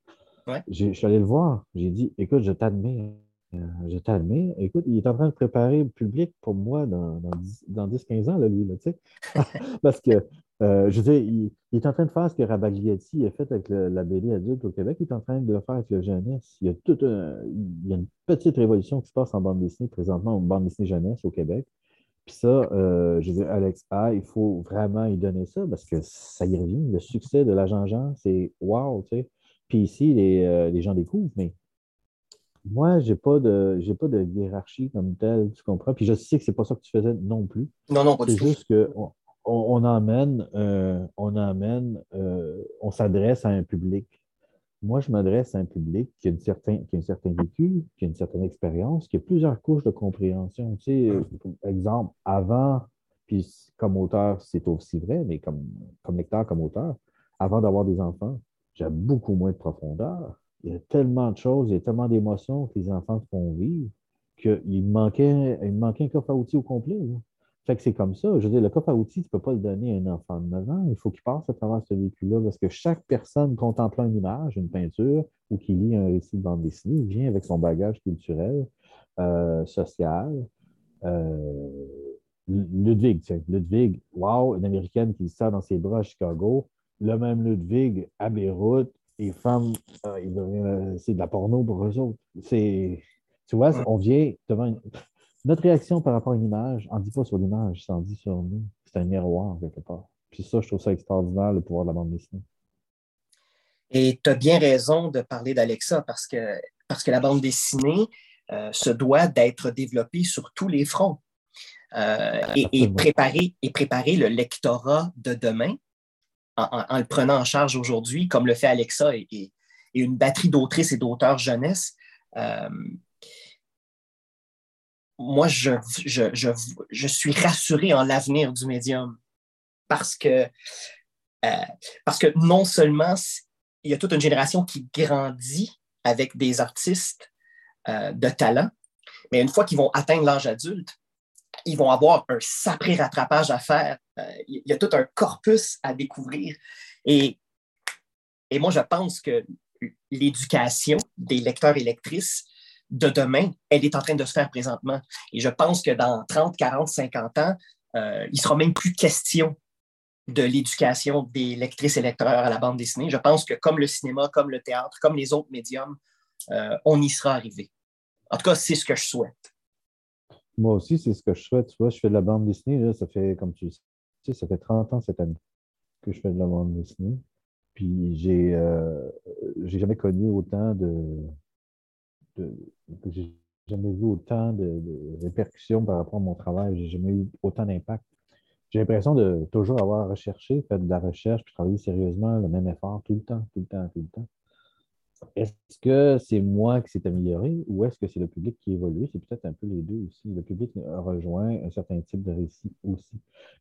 Je suis allé le voir. J'ai dit, écoute, je t'admire euh, je t'admire. Écoute, il est en train de préparer le public pour moi dans, dans 10-15 ans, là, lui. Là, Parce que, euh, je veux dire, il, est en train de faire ce que Rabagliati a fait avec la BD adulte au Québec. Il est en train de le faire avec le jeunesse. Il y a, tout il y a une petite révolution qui se passe en bande dessinée présentement, en bande dessinée jeunesse au Québec. Puis ça, euh, je veux dire, Alex A, il faut vraiment y donner ça parce que ça y revient. Le succès de l'agent Jean, c'est wow, tu sais. Puis ici, les, les gens découvrent, mais Moi, j'ai pas de j'ai pas de hiérarchie comme telle, tu comprends? Puis je sais que c'est pas ça que tu faisais non plus. Non, non, pas du C'est tout. juste qu'on on, on emmène, euh, on emmène, euh, on s'adresse à un public. Moi, je m'adresse à un public qui a, une certain, qui a un certain vécu, qui a une certaine expérience, qui a plusieurs couches de compréhension. Tu sais, euh, exemple, avant, puis comme auteur, c'est aussi vrai, mais comme, comme lecteur, comme auteur, avant d'avoir des enfants, j'ai beaucoup moins de profondeur. Il y a tellement de choses, il y a tellement d'émotions que les enfants font vivre qu'il manquait, il manquait un coffre à outils au complet. Fait que c'est comme ça. Je veux dire, le coffre à outils, tu ne peux pas le donner à un enfant de 9 ans. Il faut qu'il passe à travers ce vécu-là parce que chaque personne contemplant une image, une peinture ou qui lit un récit de bande dessinée, vient avec son bagage culturel, euh, social. Euh, Ludwig, tiens, Ludwig, wow, une Américaine qui sert dans ses bras à Chicago. Le même Ludwig à Beyrouth, les femmes, euh, devraient- c'est de la porno pour eux autres. C'est, tu vois, on vient devant une- notre réaction par rapport à une image, on ne dit pas sur l'image, ça en dit sur nous. C'est un miroir, quelque part. Puis ça, je trouve ça extraordinaire, le pouvoir de la bande dessinée. Et tu as bien raison de parler d'Alexa parce que, parce que la bande dessinée euh, se doit d'être développée sur tous les fronts euh, et, et préparer, et préparer le lectorat de demain en, le prenant en charge aujourd'hui, comme le fait Alexa et une batterie d'autrices et d'auteurs jeunesse. Euh, moi, je, je, je, je suis rassuré en l'avenir du médium parce que, euh, parce que non seulement il y a toute une génération qui grandit avec des artistes euh, de talent, mais une fois qu'ils vont atteindre l'âge adulte, ils vont avoir un sacré rattrapage à faire. Euh, il y a tout un corpus à découvrir. Et, moi, je pense que l'éducation des lecteurs et lectrices de demain, elle est en train de se faire présentement. Et je pense que dans 30, 40, 50 ans, euh, il ne sera même plus question de l'éducation des lectrices et lecteurs à la bande dessinée. Je pense que comme le cinéma, comme le théâtre, comme les autres médiums, euh, on y sera arrivé. En tout cas, c'est ce que je souhaite. Moi aussi, c'est ce que je souhaite. Tu vois, je fais de la bande dessinée, là, ça fait, comme tu sais, ça fait 30 ans cette année que je fais de la bande dessinée. Puis j'ai euh, j'ai jamais connu autant de, de j'ai jamais vu autant de, de, répercussions par rapport à mon travail. J'ai jamais eu autant d'impact. J'ai l'impression de toujours avoir recherché, fait de la recherche, puis travailler sérieusement, le même effort tout le temps, tout le temps, tout le temps. Est-ce que c'est moi qui s'est amélioré ou est-ce que c'est le public qui évolue? C'est peut-être un peu les deux aussi. Le public rejoint un certain type de récit aussi.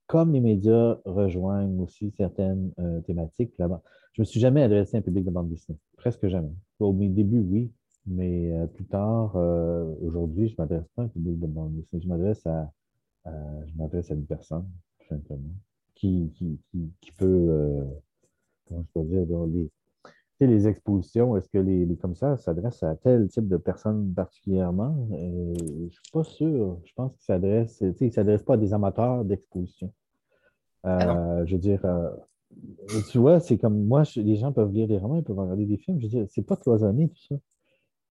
Comme les médias rejoignent aussi certaines euh, thématiques. Là-bas. Je ne me suis jamais adressé à un public de bande dessinée. Presque jamais. Au début, oui, mais euh, plus tard, euh, aujourd'hui, je ne m'adresse pas à un public de bande dessinée. Je m'adresse à, je m'adresse à une personne, tout simplement, qui, qui, qui, peut, comment je peux dire, dans les les expositions, est-ce que les, les commissaires s'adressent à tel type de personnes particulièrement? Euh, je ne suis pas sûr. Je pense qu'ils s'adressent, ils ne s'adressent pas à des amateurs d'exposition. Euh, ah je veux dire, euh, tu vois, c'est comme moi, je, les gens peuvent lire des romans, ils peuvent regarder des films. Je veux dire, c'est pas cloisonné tout ça.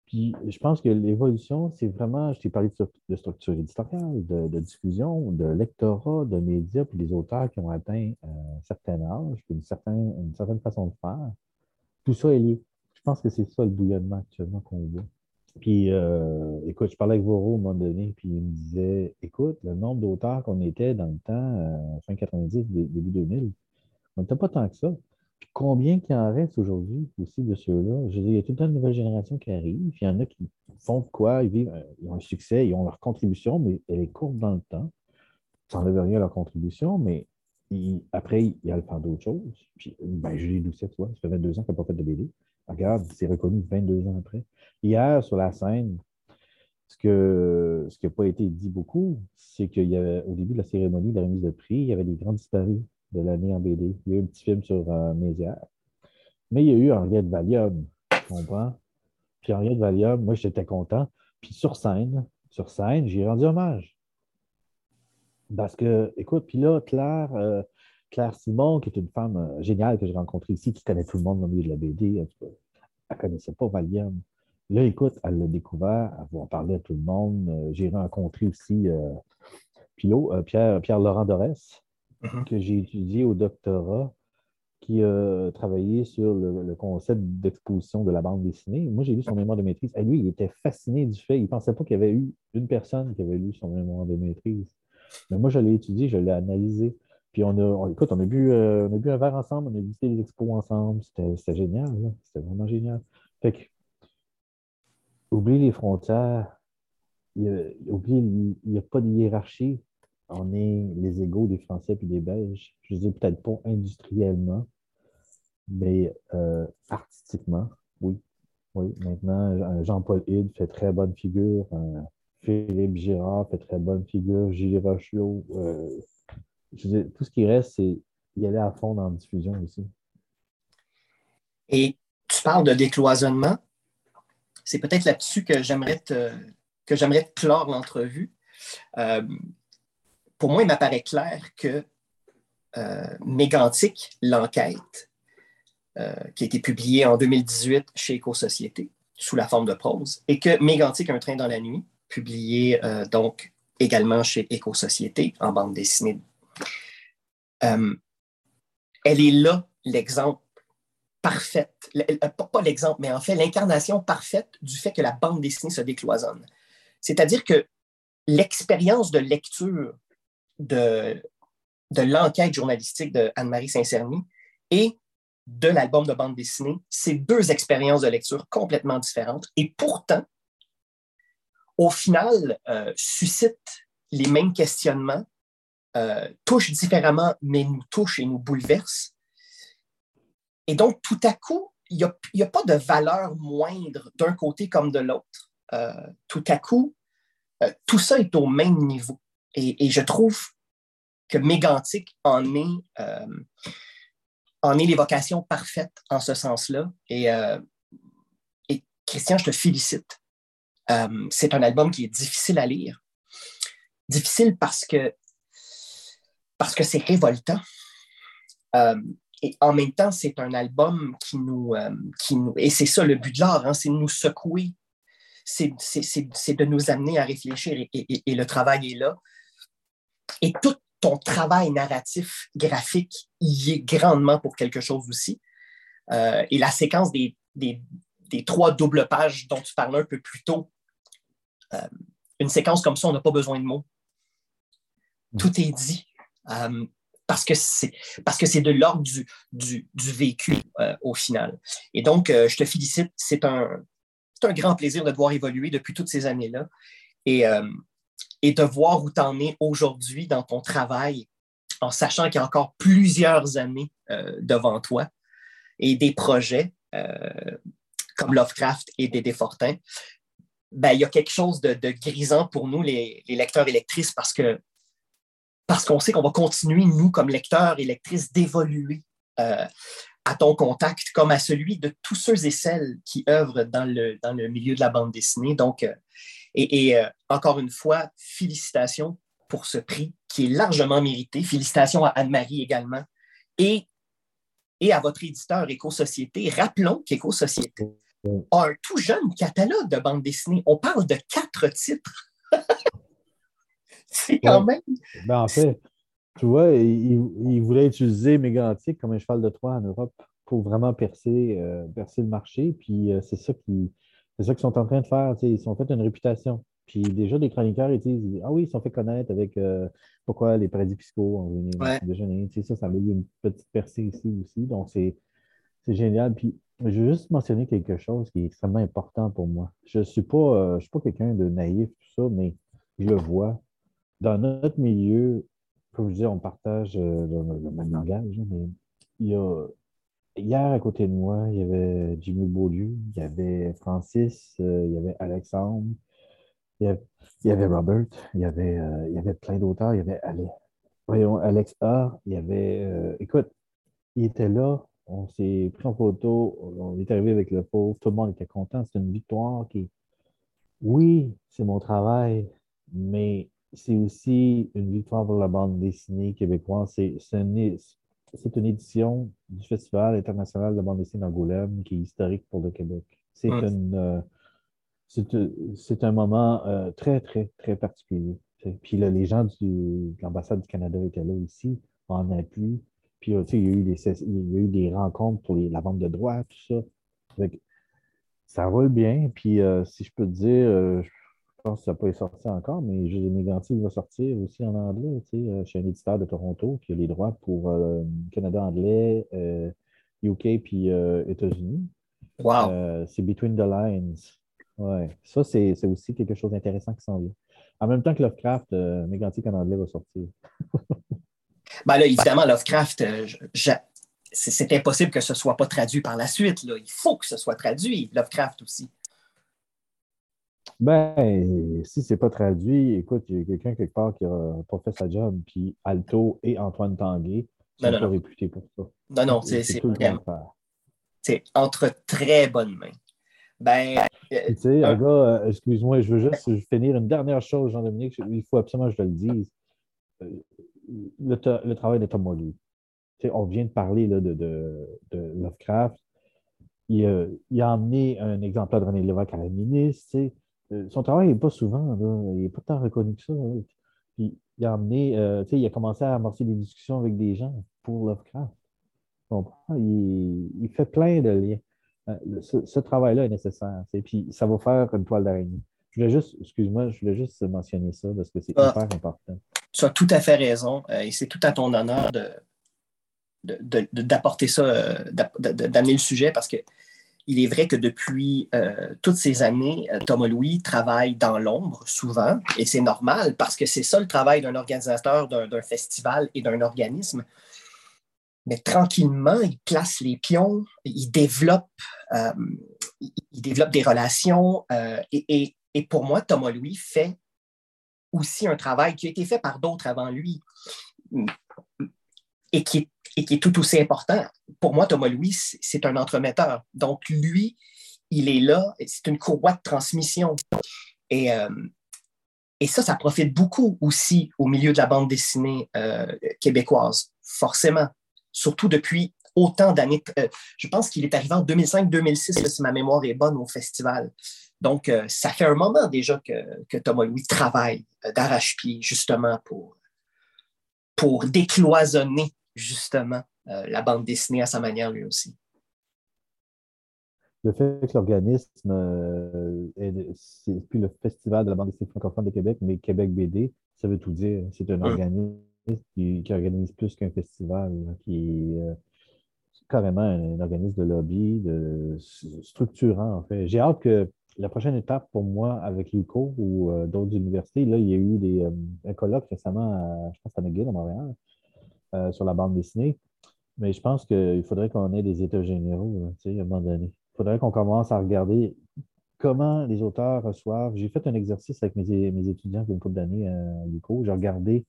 Puis je pense que l'évolution, c'est vraiment, je t'ai parlé de, de, structure éditoriale, de, de, diffusion, de lectorat, de médias, puis des auteurs qui ont atteint un certain âge, puis une certaine, une certaine façon de faire tout ça est lié. Je pense que c'est ça le bouillonnement actuellement qu'on voit. Puis, euh, écoute, je parlais avec Voro à un moment donné, puis il me disait écoute, le nombre d'auteurs qu'on était dans le temps, euh, fin 90, début 2000, on n'était pas tant que ça. Puis combien qu'il en reste aujourd'hui aussi de ceux-là? Je veux dire, il y a toute une nouvelle génération qui arrive, puis il y en a qui font de quoi, ils vivent, ils ont un succès, ils ont leur contribution, mais elle est courte dans le temps. Ça n'enlève rien à leur contribution, mais il, après, il y a le faire d'autres choses. Puis, ben, Julie Doucet, tu ça fait 22 ans qu'elle n'a pas fait de BD. Regarde, c'est reconnu 22 ans après. Hier, sur la scène, ce, que, ce qui n'a pas été dit beaucoup, c'est qu'il y avait, au début de la cérémonie de la remise de prix, il y avait des grands disparus de l'année en BD. Il y a eu un petit film sur euh. Mais il y a eu Henriette Valium, tu comprends? Puis Henriette Valium, moi, j'étais content. Puis sur scène, sur scène, j'ai rendu hommage. Parce que, écoute, puis là, Claire, euh, Claire Simon, qui est une femme euh, géniale que j'ai rencontrée ici, qui connaît tout le monde dans le milieu de la BD, elle ne connaissait pas Valium. Là, écoute, elle l'a découvert, elle va en parler à tout le monde. Euh, j'ai rencontré aussi Pio, Pierre, Pierre Laurent Dorès, mm -hmm. que j'ai étudié au doctorat, qui a travaillé sur le, concept d'exposition de la bande dessinée. Moi, j'ai lu son mémoire de maîtrise. Et lui, il était fasciné du fait. Il ne pensait pas qu'il y avait eu une personne qui avait lu son mémoire de maîtrise. Mais moi, je l'ai étudié, je l'ai analysé. Puis on a, écoute, on a, bu, euh, on a bu un verre ensemble, on a visité les expos ensemble. C'était génial, c'était vraiment génial. Fait que, oublie les frontières, il n'y a, pas de hiérarchie. On est les égaux des Français et des Belges. Je ne dis peut-être pas industriellement, mais euh, artistiquement, oui. Oui, maintenant, Jean-Paul Hide fait très bonne figure. Euh, Philippe Girard fait très bonne figure. Gilles Rochio. Euh, tout ce qui reste, c'est y aller à fond dans la diffusion aussi. Et tu parles de décloisonnement. C'est peut-être là-dessus que j'aimerais te, j'aimerais clore l'entrevue. Euh, pour moi, il m'apparaît clair que euh, Mégantic, l'enquête, euh, qui a été publiée en 2018 chez Éco-Société, sous la forme de prose, et que Mégantic, Un train dans la nuit, publié donc également chez Éco-Société en bande dessinée. elle est là l'exemple parfait, pas l'exemple, mais en fait l'incarnation parfaite du fait que la bande dessinée se décloisonne. C'est-à-dire que l'expérience de lecture de, de l'enquête journalistique de Anne-Marie Saint-Cerny et de l'album de bande dessinée, c'est deux expériences de lecture complètement différentes et pourtant, au final, euh, suscitent les mêmes questionnements, euh, touchent différemment, mais nous touchent et nous bouleversent. Et donc, tout à coup, il n'y a, a, pas de valeur moindre d'un côté comme de l'autre. Euh, tout à coup, tout ça est au même niveau. Et, je trouve que Mégantic en est, en est l'évocation parfaite en ce sens-là. Et, Christian, je te félicite. C'est un album qui est difficile à lire. Difficile parce que parce que c'est révoltant. et en même temps, c'est un album qui nous, qui nous et c'est ça le but de l'art, hein, c'est de nous secouer c'est de nous amener à réfléchir et, le travail est là. Et tout ton travail narratif, graphique, y est grandement pour quelque chose aussi. Euh, et la séquence des, trois doubles pages dont tu parlais un peu plus tôt, euh, une séquence comme ça, on n'a pas besoin de mots. Mm. Tout est dit. Euh, parce que c'est parce que c'est de l'ordre du, du, vécu au final. Et donc, je te félicite. C'est un, un grand plaisir de te voir évoluer depuis toutes ces années-là et, euh, et de voir où tu en es aujourd'hui dans ton travail, en sachant qu'il y a encore plusieurs années euh, devant toi et des projets euh, comme Lovecraft et Dédé Fortin. Ben, il y a quelque chose de, grisant pour nous, les, lecteurs et lectrices, parce que parce qu'on sait qu'on va continuer, nous, comme lecteurs et lectrices, d'évoluer à ton contact comme à celui de tous ceux et celles qui œuvrent dans le, dans le milieu de la bande dessinée. Donc, euh, et, euh, encore une fois, félicitations pour ce prix qui est largement mérité. Félicitations à Anne-Marie également et, et à votre éditeur Éco-Société. Rappelons qu'Éco-Société a un tout jeune catalogue de bande dessinée. On parle de quatre titres. C'est quand même. Ben, en fait, tu vois, il, voulait utiliser Mégantic comme un cheval de Troie en Europe pour vraiment percer, euh, percer le marché. Puis euh, c'est ça qui c'est ça qu'ils sont en train de faire. Ils sont fait une réputation. Puis déjà, les chroniqueurs, ils disent Ah oui, ils sont fait connaître avec euh, pourquoi les paradis fiscaux ont venu déjeuner. ça, ça a eu une petite percée ici aussi. Donc, c'est génial. Puis je veux juste mentionner quelque chose qui est extrêmement important pour moi. Je ne suis pas, pas quelqu'un de naïf, tout ça, mais je le vois. Dans notre milieu, comme je dis, on partage euh, le, même langage, mais il y a, hier, à côté de moi, il y avait Jimmy Beaulieu, il y avait Francis, euh, il y avait Alexandre, il y avait, Robert, il y avait, euh, il y avait plein d'auteurs, il y avait voyons, Alex A, il y avait, écoute, il était là, on s'est pris en photo, on est arrivé avec le pauvre, tout le monde était content, c'est une victoire qui, oui, c'est mon travail, mais c'est aussi une victoire pour la bande dessinée québécoise. C'est une, édition du Festival international de bande dessinée d'Angoulême qui est historique pour le Québec. C'est euh, c'est un moment euh, très, très, très particulier. Puis là, les gens du, de l'ambassade du Canada étaient là aussi, en appui. Puis, il y, a eu des, il y a eu des rencontres pour la vente de droits, tout ça. ça roule bien. Puis, si je peux te dire, je pense que ça n'a pas été sorti encore, mais José Mégantic va sortir aussi en anglais, chez un éditeur de Toronto qui a les droits pour Canada anglais, UK puis États-Unis. Wow. c'est Between the Lines. Ouais. Ça, c'est aussi quelque chose d'intéressant qui s'en vient. En même temps que Lovecraft, euh, Mégantic en anglais va sortir. ben là, évidemment, Lovecraft, euh, c'est impossible que ce ne soit pas traduit par la suite. Là. Il faut que ce soit traduit, Lovecraft aussi. Ben, si ce n'est pas traduit, écoute, il y a quelqu'un quelque part qui n'a pas fait sa job, puis Alto et Antoine Tanguay sont pas réputés pour ça. Non, non, c'est vraiment. C'est entre très bonnes mains. Ben, tu sais, un gars, euh, excuse-moi, je veux juste finir une dernière chose, Jean-Dominique, il faut absolument que je te le dise. Euh, le, travail de Tom Molly. on vient de parler là, de, de, Lovecraft. Il, il, a emmené un exemplaire de René Lévesque à la ministre. Euh, son travail n'est pas souvent, là, il n'est pas tant reconnu que ça. Puis, il a emmené, il a commencé à amorcer des discussions avec des gens pour Lovecraft. Il, il fait plein de liens. Euh, ce, travail-là est nécessaire. Puis ça va faire une toile d'araignée. Je voulais juste, excuse-moi, je voulais juste mentionner ça parce que c'est ah. hyper important. Tu as tout à fait raison euh, et c'est tout à ton honneur de, d'apporter ça, euh, d'amener le sujet parce que il est vrai que depuis toutes ces années, Thomas Louis travaille dans l'ombre souvent, et c'est normal parce que c'est ça le travail d'un organisateur d'un festival et d'un organisme mais tranquillement, il place les pions, il développe, euh, il développe des relations. Euh, et, pour moi, Thomas Louis fait aussi un travail qui a été fait par d'autres avant lui et qui, est tout aussi important. Pour moi, Thomas Louis, c'est un entremetteur. Donc, lui, il est là, c'est une courroie de transmission. Et, euh, et ça, ça profite beaucoup aussi au milieu de la bande dessinée québécoise, forcément surtout depuis autant d'années. Euh, je pense qu'il est arrivé en 2005-2006, si ma mémoire est bonne, au festival. Donc, euh, ça fait un moment déjà que, Thomas Louis travaille euh, d'arrache-pied, justement, pour, pour décloisonner, justement, la bande dessinée à sa manière, lui aussi. Le fait que l'organisme, c'est plus le Festival de la bande dessinée francophone de Québec, mais Québec BD, ça veut tout dire. C'est un hum. organisme qui, organise plus qu'un festival, qui est euh, carrément un, organisme de lobby, de structurant, en fait. J'ai hâte que la prochaine étape pour moi avec l'UCO ou euh, d'autres universités, là, il y a eu des, euh, un colloque récemment, à, je pense à McGill, à Montréal, sur la bande dessinée. Mais je pense qu'il faudrait qu'on ait des états généraux, à un moment donné. Il faudrait qu'on commence à regarder comment les auteurs reçoivent. J'ai fait un exercice avec mes, mes étudiants il y a une couple d'années à l'UCO. J'ai regardé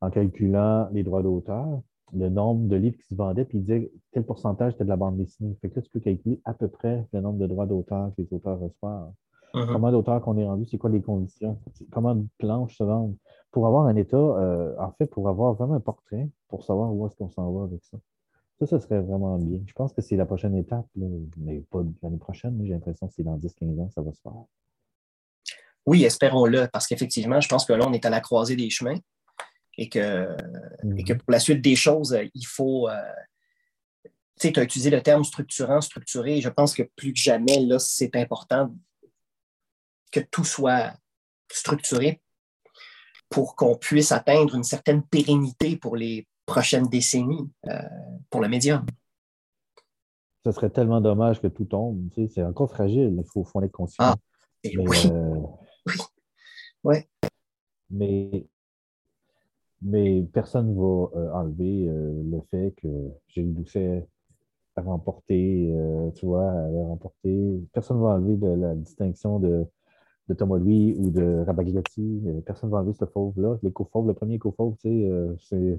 en calculant les droits d'auteur, le nombre de livres qui se vendaient, puis il disait quel pourcentage était de la bande dessinée. Fait que là, tu peux calculer à peu près le nombre de droits d'auteur que les auteurs reçoivent. Uh-huh. Comment d'auteurs qu'on est rendu, c'est quoi les conditions, comment de planches se vendent. Pour avoir un état, euh, en fait, pour avoir vraiment un portrait, pour savoir où est-ce qu'on s'en va avec ça. Ça, ça serait vraiment bien. Je pense que c'est la prochaine étape, mais pas l'année prochaine, mais j'ai l'impression que c'est dans 10-15 ans que ça va se faire. Oui, espérons-le, parce qu'effectivement, je pense que là, on est à la croisée des chemins et que, mhm. pour la suite des choses, il faut. Euh, tu sais, tu as utilisé le terme structurant, structuré. Je pense que plus que jamais, là, c'est important que tout soit structuré pour qu'on puisse atteindre une certaine pérennité pour les prochaines décennies euh, pour le médium. Ce serait tellement dommage que tout tombe. Tu sais, c'est encore fragile, il faut, faut en être conscient. Ah, mais, oui. Euh, oui. Ouais. Mais mais personne ne va euh, enlever euh, le fait que Gilles Doucet a remporté, euh, tu vois, elle a remporté. Personne ne va enlever la distinction de, de Thomas Louis ou de Rabagliati. Personne ne va enlever ce fauve-là. L'éco-fauve, le premier éco-fauve, tu sais, c'est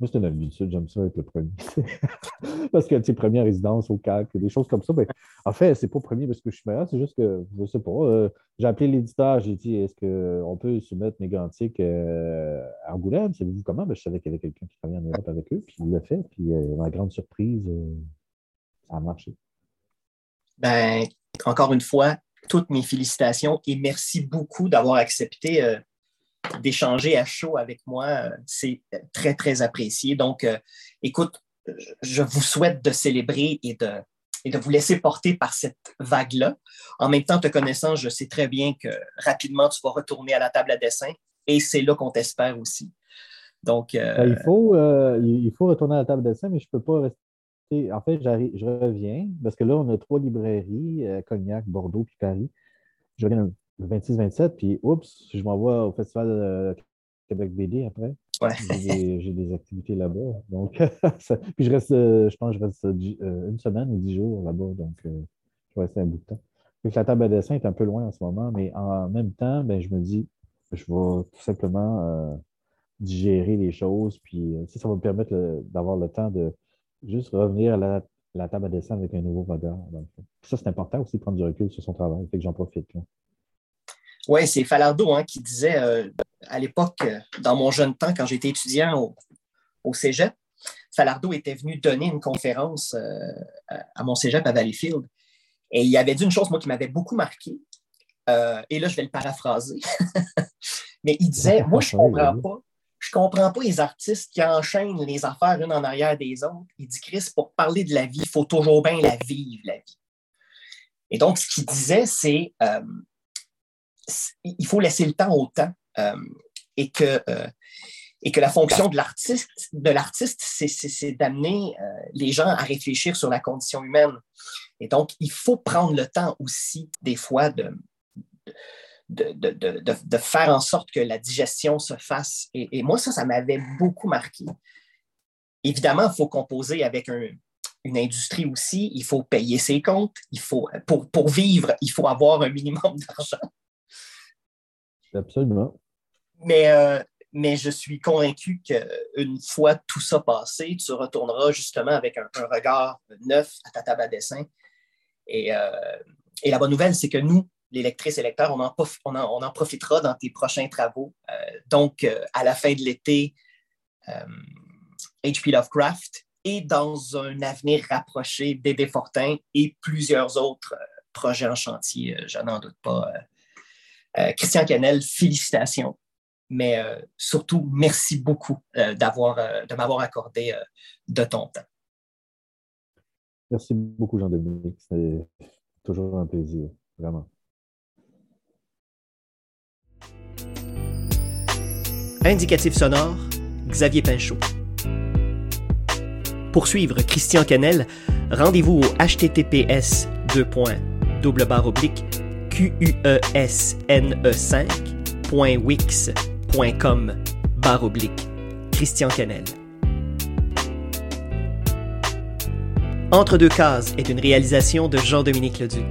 moi, c'est une habitude, j'aime ça être le premier. parce que, tu sais, première résidence au CAC, des choses comme ça. Ben, en fait, c'est pas premier parce que je suis meilleur, c'est juste que, je sais pas, euh, j'ai appelé l'éditeur, j'ai dit, est-ce qu'on peut soumettre Mégantic euh, à Angoulême? Savez-vous comment? Ben, je savais qu'il y avait quelqu'un qui travaillait en Europe avec eux, puis il l'a fait, puis euh, ma grande surprise, ça a marché. Ben, encore une fois, toutes mes félicitations et merci beaucoup d'avoir accepté d'échanger à chaud avec moi. C'est très, très apprécié. Donc, écoute, je vous souhaite de célébrer et de, et de vous laisser porter par cette vague-là. En même temps, te connaissant, je sais très bien que rapidement, tu vas retourner à la table à dessin et c'est là qu'on t'espère aussi. Donc, euh, ben, il, faut, euh, il faut retourner à la table à dessin, mais je ne peux pas rester. En fait, je reviens parce que là, on a trois librairies, euh, Cognac, Bordeaux puis Paris. Je reviens 26-27, puis oups, je m'envoie au Festival Québec BD après. J'ai des, activités là-bas. Donc, puis je reste, euh, je pense que je reste euh, une semaine ou dix jours là-bas. Donc, euh, je vais rester un bout de temps. Donc, la table à dessin est un peu loin en ce moment, mais en même temps, ben, je me dis, je vais tout simplement digérer les choses. Puis, ça va me permettre d'avoir le temps de juste revenir à la, table à dessin avec un nouveau regard. Ça, c'est important aussi de prendre du recul sur son travail. Fait que j'en profite. Oui, c'est Falardo hein, qui disait à l'époque, euh, dans mon jeune temps, quand j'étais étudiant au, cégep, Falardo était venu donner une conférence euh, à mon cégep à Valleyfield. Et il avait dit une chose, moi, qui m'avait beaucoup marqué. Euh, et là, je vais le paraphraser. Mais il disait Moi, je ne comprends pas. Je comprends pas les artistes qui enchaînent les affaires une en arrière des autres. Il dit Chris, pour parler de la vie, il faut toujours bien la vivre, la vie. Et donc, ce qu'il disait, c'est il faut laisser le temps au temps. Euh, et, que, euh, et que la fonction de l'artiste, de l'artiste, c'est d'amener euh, les gens à réfléchir sur la condition humaine. Et donc, il faut prendre le temps aussi, des fois, de, de, de, de, faire en sorte que la digestion se fasse. Et, moi, ça, ça m'avait beaucoup marqué. Évidemment, il faut composer avec une industrie aussi. Il faut payer ses comptes. Il faut, pour, pour vivre, il faut avoir un minimum d'argent. Absolument. Mais, euh, mais je suis convaincu qu'une fois tout ça passé, tu retourneras justement avec un, regard neuf à ta table à dessin. Et, euh, et la bonne nouvelle, c'est que nous, les lectrices et lecteurs, on en, on on en profitera dans tes prochains travaux. Euh, donc, à la fin de l'été, H.P. Lovecraft et dans un avenir rapproché, Dédé Fortin et plusieurs autres projets en chantier, je n'en doute pas. Christian Canel, félicitations mais euh, surtout, merci beaucoup euh, d'avoir, euh, de m'avoir accordé de ton temps. Merci beaucoup, Jean-Dominique. C'est toujours un plaisir, vraiment. Indicatif sonore, Xavier Pinchot. Pour suivre Christian Canel, rendez-vous au https QUESNE5.wix .com barre oblique Christian Canel. Entre deux cases est une réalisation de Jean-Dominique Leduc.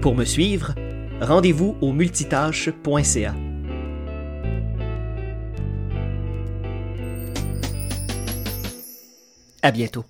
Pour me suivre, rendez-vous au multitâche.ca. À bientôt.